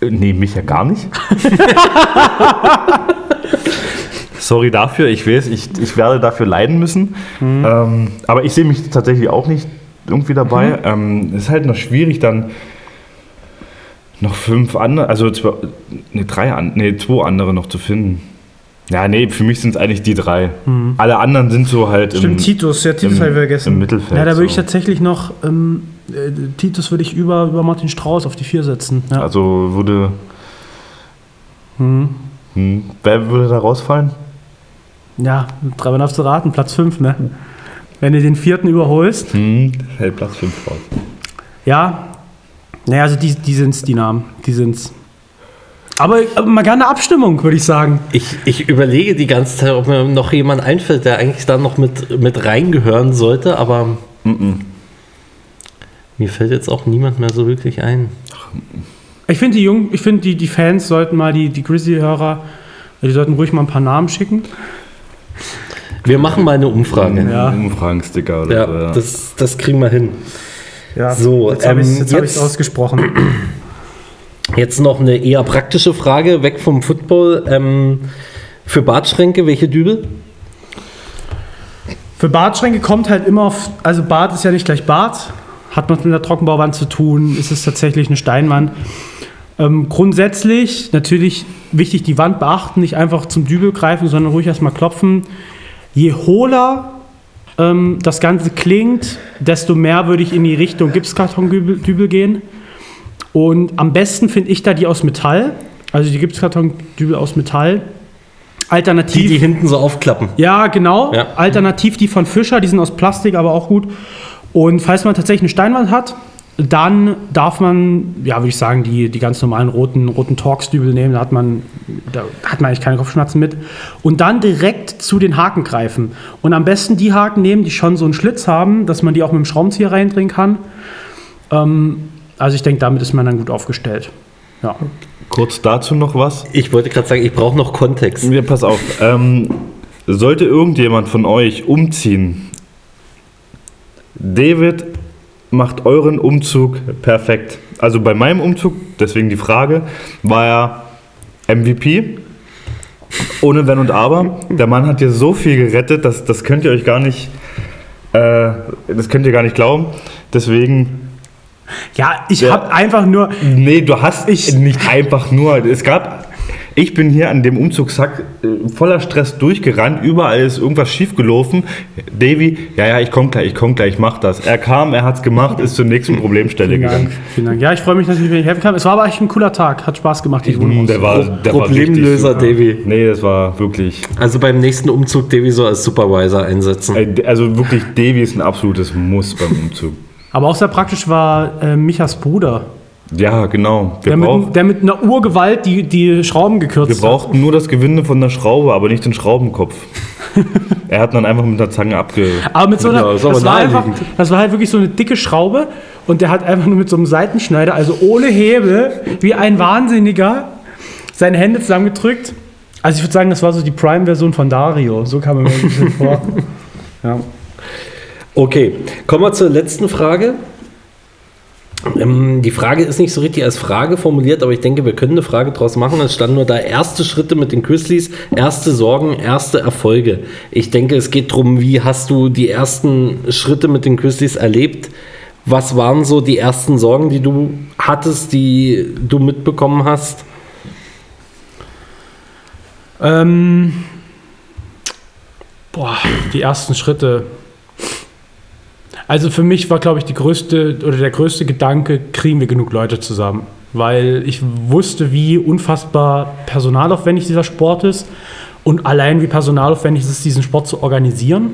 Äh, Nee, mich ja gar nicht. Sorry dafür, ich weiß, ich, ich werde dafür leiden müssen. Ähm, aber ich sehe mich tatsächlich auch nicht irgendwie dabei. Ähm, es ist halt noch schwierig, dann noch fünf andere, also zwei, nee, drei, nee, zwei andere noch zu finden. Ja, nee, für mich sind es eigentlich die drei. Alle anderen sind so halt Stimmt, Titus, ja, Titus im- habe ich vergessen. im Mittelfeld, Ja, da würde ich so. tatsächlich noch, ähm, äh, Titus würde ich über, über Martin Strauß auf die vier setzen. Ja. Also würde. Hm. Wer würde da rausfallen? Ja, drei darfst du raten, Platz 5, ne? Wenn du den vierten überholst. Hm, hält Platz 5 raus. Ja, naja, also die, die sind's, die Namen, die sind's. Aber, aber mal gerne eine Abstimmung, würde ich sagen. Ich, ich überlege die ganze Zeit, ob mir noch jemand einfällt, der eigentlich da noch mit, mit reingehören sollte, aber mir fällt jetzt auch niemand mehr so wirklich ein. Ich finde die Jungen, ich finde die, die Fans sollten mal, die, die Grizzly-Hörer, die sollten ruhig mal ein paar Namen schicken. Wir machen mal eine Umfrage. Ja. Umfragensticker oder Ja, so. Ja. das, das kriegen wir hin. Ja, So, jetzt habe ich ähm, es jetzt hab ich's ausgesprochen. Jetzt noch eine eher praktische Frage, weg vom Football. Ähm, für Bartschränke, welche Dübel? Für Bartschränke kommt halt immer auf, also Bart ist ja nicht gleich Bart, hat was mit der Trockenbauwand zu tun, ist es tatsächlich eine Steinwand. Ähm, grundsätzlich natürlich wichtig die Wand beachten, nicht einfach zum Dübel greifen, sondern ruhig erstmal klopfen. Je hohler ähm, das Ganze klingt, desto mehr würde ich in die Richtung Gipskartondübel Dübel gehen. Und am besten finde ich da die aus Metall, also die Gipskartondübel aus Metall. Alternativ. Die, die hinten so aufklappen. Ja, genau. Ja. Alternativ die von Fischer, die sind aus Plastik, aber auch gut. Und falls man tatsächlich eine Steinwand hat, dann darf man, ja, würde ich sagen, die, die ganz normalen roten, roten Torx-Dübel nehmen. Da hat, man, da hat man eigentlich keine Kopfschmerzen mit. Und dann direkt zu den Haken greifen. Und am besten die Haken nehmen, die schon so einen Schlitz haben, dass man die auch mit dem Schraubenzieher reindrehen kann. Ähm, also ich denke, damit ist man dann gut aufgestellt. Ja. Kurz dazu noch was. Ich wollte gerade sagen, ich brauche noch Kontext. Ja, pass auf. Ähm, sollte irgendjemand von euch umziehen, David macht euren Umzug perfekt. Also bei meinem Umzug, deswegen die Frage, war er MVP. Ohne Wenn und Aber. Der Mann hat dir so viel gerettet, dass, das könnt ihr euch gar nicht, äh, das könnt ihr gar nicht glauben. Deswegen Ja, ich Ja. habe einfach nur, Nee, du hast Ich- nicht einfach nur. Es gab. Ich bin hier an dem Umzugssack äh, voller Stress durchgerannt. Überall ist irgendwas schiefgelaufen. Davy, ja, ja, ich komm gleich, ich komm gleich, ich mach das. Er kam, er hat's gemacht, ist zur nächsten Problemstelle Vielen Dank. gegangen. Vielen Dank. Ja, ich freue mich natürlich, wenn ich helfen kann. Es war aber echt ein cooler Tag. Hat Spaß gemacht, die Wohnung. Der war, der war Problemlöser. Davy. Nee, das war wirklich. Also beim nächsten Umzug Davy so als Supervisor einsetzen. äh, Also wirklich, Davy ist ein absolutes Muss beim Umzug. Aber auch sehr praktisch war äh, Michas Bruder. Ja, genau. Wir, Der mit, der mit einer Urgewalt die, die Schrauben gekürzt wir brauchten nur das Gewinde von der Schraube, aber nicht den Schraubenkopf. er hat dann einfach mit der Zange abge. hat. Aber mit so einer, aber das, war einfach, das war halt wirklich so eine dicke Schraube und der hat einfach nur mit so einem Seitenschneider, also ohne Hebel, wie ein Wahnsinniger, seine Hände zusammengedrückt. Also ich würde sagen, das war so die Prime-Version von Dario. So kam mir ein bisschen vor. Ja. Okay, kommen wir zur letzten Frage. Ähm, die Frage ist nicht so richtig als Frage formuliert, aber ich denke, wir können eine Frage draus machen. Es stand nur da erste Schritte mit den Grizzlies, erste Sorgen, erste Erfolge. Ich denke, es geht darum, wie hast du die ersten Schritte mit den Grizzlies erlebt? Was waren so die ersten Sorgen, die du hattest, die du mitbekommen hast? Ähm, boah, die ersten Schritte. Also für mich war, glaube ich, die größte oder der größte Gedanke, kriegen wir genug Leute zusammen? weil ich wusste, wie unfassbar personalaufwendig dieser Sport ist und allein wie personalaufwendig es ist, diesen Sport zu organisieren.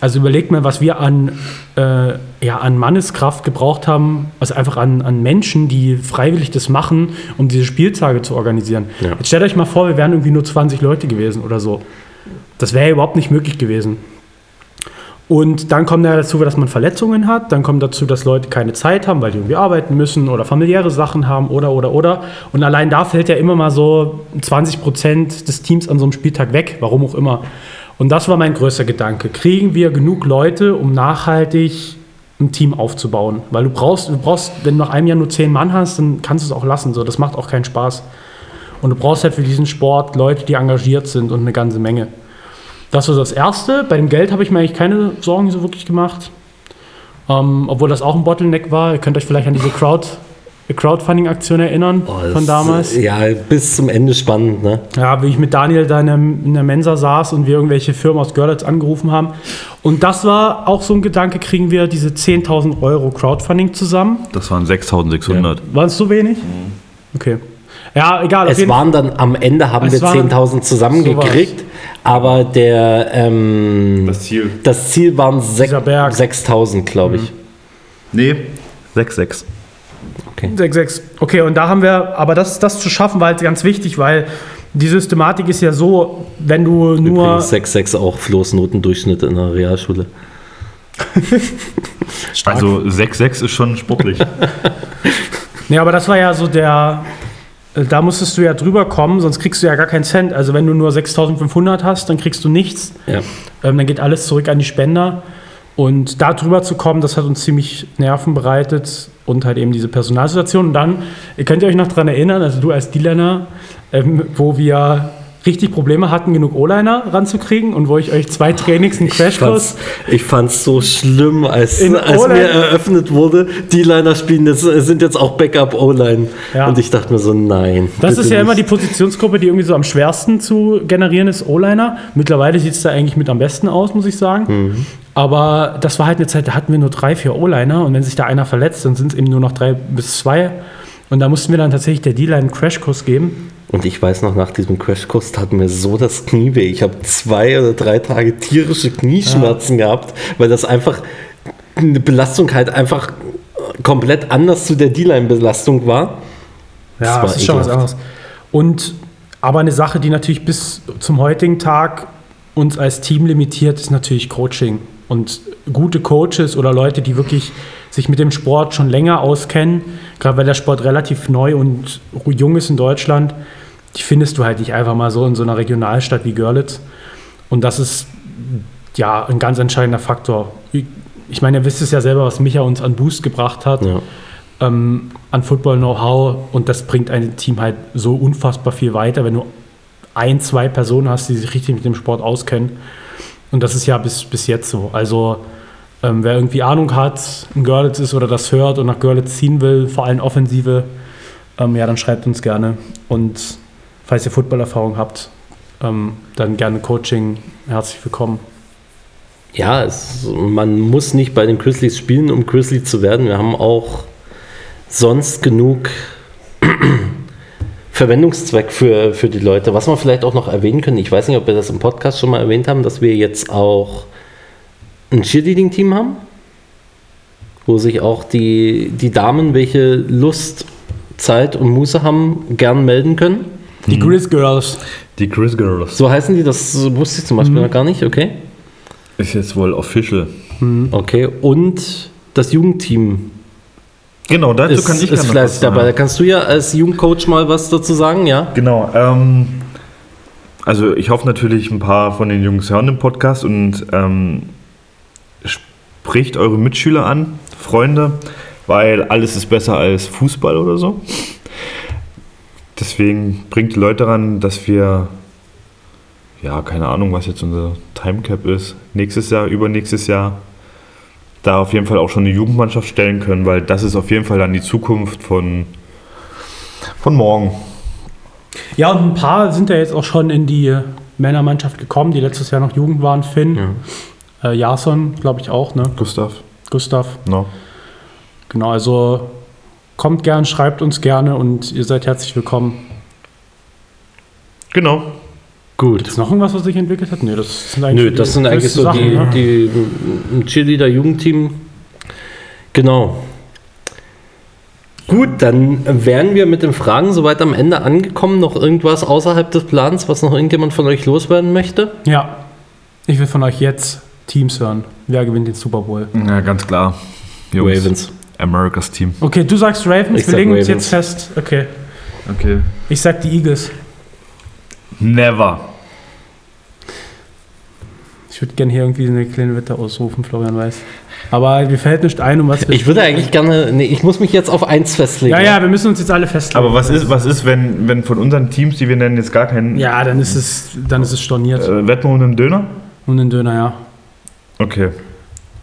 Also überlegt mal, was wir an, äh, ja, an Manneskraft gebraucht haben, also einfach an, an Menschen, die freiwillig das machen, um diese Spieltage zu organisieren. Ja. Jetzt stellt euch mal vor, wir wären irgendwie nur 20 Leute gewesen oder so. Das wäre ja überhaupt nicht möglich gewesen. Und dann kommt dazu, dass man Verletzungen hat, dann kommt dazu, dass Leute keine Zeit haben, weil die irgendwie arbeiten müssen oder familiäre Sachen haben oder, oder, oder. Und allein da fällt ja immer mal so 20 Prozent des Teams an so einem Spieltag weg, warum auch immer. Und das war mein größter Gedanke. Kriegen wir genug Leute, um nachhaltig ein Team aufzubauen? Weil du brauchst, du brauchst, wenn du nach einem Jahr nur zehn Mann hast, dann kannst du es auch lassen. So, das macht auch keinen Spaß. Und du brauchst halt für diesen Sport Leute, die engagiert sind und eine ganze Menge. Das war das Erste. Bei dem Geld habe ich mir eigentlich keine Sorgen so wirklich gemacht. Ähm, obwohl das auch ein Bottleneck war. Ihr könnt euch vielleicht an diese Crowd, Crowdfunding-Aktion erinnern Oh, von damals. ist, Ja, bis zum Ende spannend, ne? Ja, wie ich mit Daniel da in der, in der Mensa saß und wir irgendwelche Firmen aus Görlitz angerufen haben. Und das war auch so ein Gedanke, kriegen wir diese 10.000 Euro Crowdfunding zusammen. Das waren 6600. War es so wenig? Okay. Ja, egal. Es waren dann am Ende haben wir waren- 10.000 zusammengekriegt, aber der ähm, Das Ziel. das Ziel waren sech- Dieser Berg. 6.000, glaube ich. Nee, 6,6. Okay. 6,6. Okay, und da haben wir, aber das, das zu schaffen war halt ganz wichtig, weil die Systematik ist ja so, wenn du nur. Übrigens 6,6 auch Flo's Notendurchschnitt in der Realschule. Also 6,6 ist schon sportlich. Nee, aber das war ja so der. Äh, Da musstest du ja drüber kommen, sonst kriegst du ja gar keinen Cent. Also, wenn du nur 6500 hast, dann kriegst du nichts. Ja. Ähm, dann geht alles zurück an die Spender. Und da drüber zu kommen, das hat uns ziemlich Nerven bereitet und halt eben diese Personalsituation. Und dann, ihr könnt ihr euch noch daran erinnern, also du als D-Liner, ähm, wo wir richtig Probleme hatten, genug O-Liner ranzukriegen und wo ich euch zwei Trainings, einen Crashkurs ich fand's so schlimm, als, als mir eröffnet wurde, die Liner spielen jetzt, sind jetzt auch Backup O-Line. Ja. Und ich dachte mir so, nein. Das ist ja immer die nicht. Positionsgruppe, die irgendwie so am schwersten zu generieren ist, O-Liner. Mittlerweile sieht es da eigentlich mit am besten aus, muss ich sagen. Aber das war halt eine Zeit, da hatten wir nur drei, vier O-Liner und wenn sich da einer verletzt, dann sind es eben nur noch drei bis zwei. Und da mussten wir dann tatsächlich der D-Line einen Crashkurs geben. Und ich weiß noch, nach diesem Crashkurs tat mir so das Knie weh. Ich habe zwei oder drei Tage tierische Knieschmerzen gehabt, weil das einfach eine Belastung halt einfach komplett anders zu der D-Line-Belastung war. Das Ja, war das ist schon was anderes. Und aber eine Sache, die natürlich bis zum heutigen Tag uns als Team limitiert, ist natürlich Coaching. Und gute Coaches oder Leute, die wirklich sich mit dem Sport schon länger auskennen, gerade weil der Sport relativ neu und jung ist in Deutschland, die findest du halt nicht einfach mal so in so einer Regionalstadt wie Görlitz. Und das ist ja ein ganz entscheidender Faktor. Ich meine, ihr wisst es ja selber, was Micha uns an Boost gebracht hat Ja. ähm, an Football-Know-how und das bringt ein Team halt so unfassbar viel weiter, wenn du ein, zwei Personen hast, die sich richtig mit dem Sport auskennen. Und das ist ja bis, bis jetzt so. Also ähm, wer irgendwie Ahnung hat, in Görlitz ist oder das hört und nach Görlitz ziehen will, vor allem Offensive, ähm, ja, dann schreibt uns gerne. Und falls ihr Footballerfahrung habt, ähm, dann gerne Coaching. Herzlich willkommen. Ja, es, man muss nicht bei den Grizzlies spielen, um Grizzly zu werden. Wir haben auch sonst genug Verwendungszweck für, für die Leute. Was wir vielleicht auch noch erwähnen können, ich weiß nicht, ob wir das im Podcast schon mal erwähnt haben, dass wir jetzt auch ein Cheerleading-Team haben, wo sich auch die, die Damen, welche Lust, Zeit und Muße haben, gern melden können. Die Grizz Girls. Die Chris Girls. So heißen die, das wusste ich zum Beispiel noch gar nicht, okay? Ist jetzt wohl official. Okay, und das Jugendteam Genau, dazu ist, kann ich ist fleißig was dabei. Da kannst du ja als Jugendcoach mal was dazu sagen, ja? Genau. Ähm, also ich hoffe natürlich, ein paar von den Jungs hören den Podcast und ähm, spricht eure Mitschüler an, Freunde, weil alles ist besser als Fußball oder so. Deswegen bringt die Leute daran, dass wir, ja, keine Ahnung, was jetzt unser Timecap ist, nächstes Jahr, übernächstes Jahr, da auf jeden Fall auch schon eine Jugendmannschaft stellen können, weil das ist auf jeden Fall dann die Zukunft von, von morgen. Ja, und ein paar sind ja jetzt auch schon in die Männermannschaft gekommen, die letztes Jahr noch Jugend waren. Finn, äh, Jason, glaube ich auch, ne? Gustav, Gustav. no. Genau, also kommt gern, schreibt uns gerne und ihr seid herzlich willkommen. Genau. Gut. Ist noch irgendwas, was sich entwickelt hat? Nee, das sind eigentlich Nö, das sind eigentlich so größten die, Sachen, ne? die Cheerleader-Jugendteam. Genau. Gut, dann wären wir mit den Fragen soweit am Ende angekommen. Noch irgendwas außerhalb des Plans, was noch irgendjemand von euch loswerden möchte? Ja. Ich will von euch jetzt Teams hören. Wer gewinnt den Super Bowl? Ja, ganz klar. Jungs, Ravens. Americas Team. Okay, du sagst Ravens, Ich wir sag legen uns Ravens. jetzt fest. Okay. Okay. Ich sag die Eagles. Never. Ich würde gerne hier irgendwie eine kleine Wette ausrufen, Florian Weiß. Aber mir fällt nicht ein, um was wir. Ich würde eigentlich gerne. Nee, ich muss mich jetzt auf eins festlegen. ja, ja, wir müssen uns jetzt alle festlegen. Aber was ist, was ist wenn, wenn von unseren Teams, die wir nennen, jetzt gar keinen. Ja, dann ist es, dann ist es storniert. Äh, wetten wir um einen Döner? Und den Döner, ja. Okay.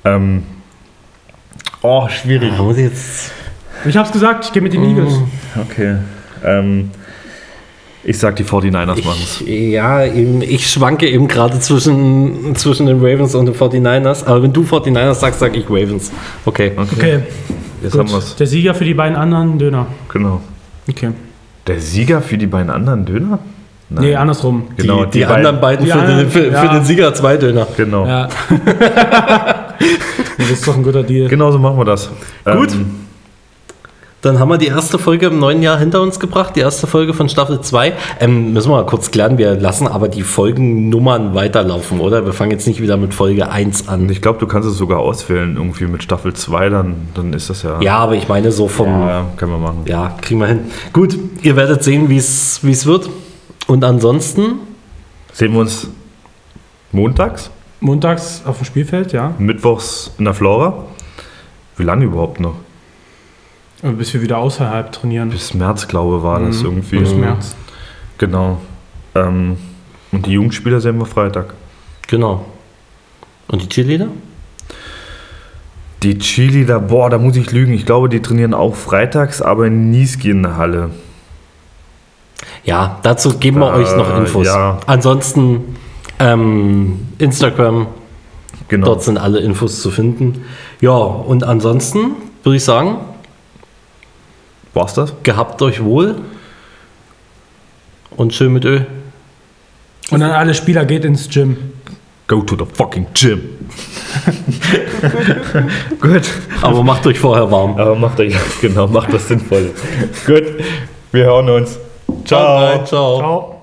Ähm. Oh, schwierig. Da muss ich jetzt. Ich hab's gesagt, ich gehe mit den Mm. Eagles. Okay. Ähm. Ich sag, die 49ers machen's. Ich, ja, eben, ich schwanke eben gerade zwischen, zwischen den Ravens und den 49ers. Aber wenn du 49ers sagst, sag ich Ravens. Okay. Okay, Jetzt gut. haben wir's. Der Sieger für die beiden anderen Döner. Genau. Okay. Der Sieger für die beiden anderen Döner? Nein. Nee, andersrum. Genau, die, die, anderen beiden die für, anderen- den, für, ja. für den Sieger zwei Döner. Genau. Ja. das ist doch ein guter Deal. Genau so machen wir das. Gut. Ähm, Dann haben wir die erste Folge im neuen Jahr hinter uns gebracht, die erste Folge von Staffel 2. Ähm, müssen wir mal kurz klären, wir lassen aber die Folgennummern weiterlaufen, oder? Wir fangen jetzt nicht wieder mit Folge 1 an. ich glaube, du kannst es sogar auswählen, irgendwie mit Staffel 2, dann, dann ist das ja. Ja, aber ich meine so vom... Ja, können wir machen. Ja, kriegen wir hin. Gut, ihr werdet sehen, wie es wie es wird. Und ansonsten, Sehen wir uns montags, Montags auf dem Spielfeld, ja. mittwochs in der Flora. Wie lange überhaupt noch? Bis wir wieder außerhalb trainieren. Bis März, glaube ich, war das irgendwie. Bis März. Genau. Ähm, und die Jugendspieler sehen wir Freitag. genau. Und die Cheerleader? Die Chili, da, boah, da muss ich lügen. Ich glaube, die trainieren auch freitags, aber in Niesky in der Halle. Ja, dazu geben wir Da, euch noch Infos. ja. Ansonsten ähm, Instagram, Genau. dort sind alle Infos zu finden. Ja, und ansonsten würde ich sagen, War's das? gehabt euch wohl und schön mit Ö. Und dann alle Spieler geht ins Gym. Go to the fucking gym. Gut. Aber macht euch vorher warm. Aber macht euch, genau, macht das sinnvoll. Gut. Wir hören uns. Ciao. Ciao. Ciao.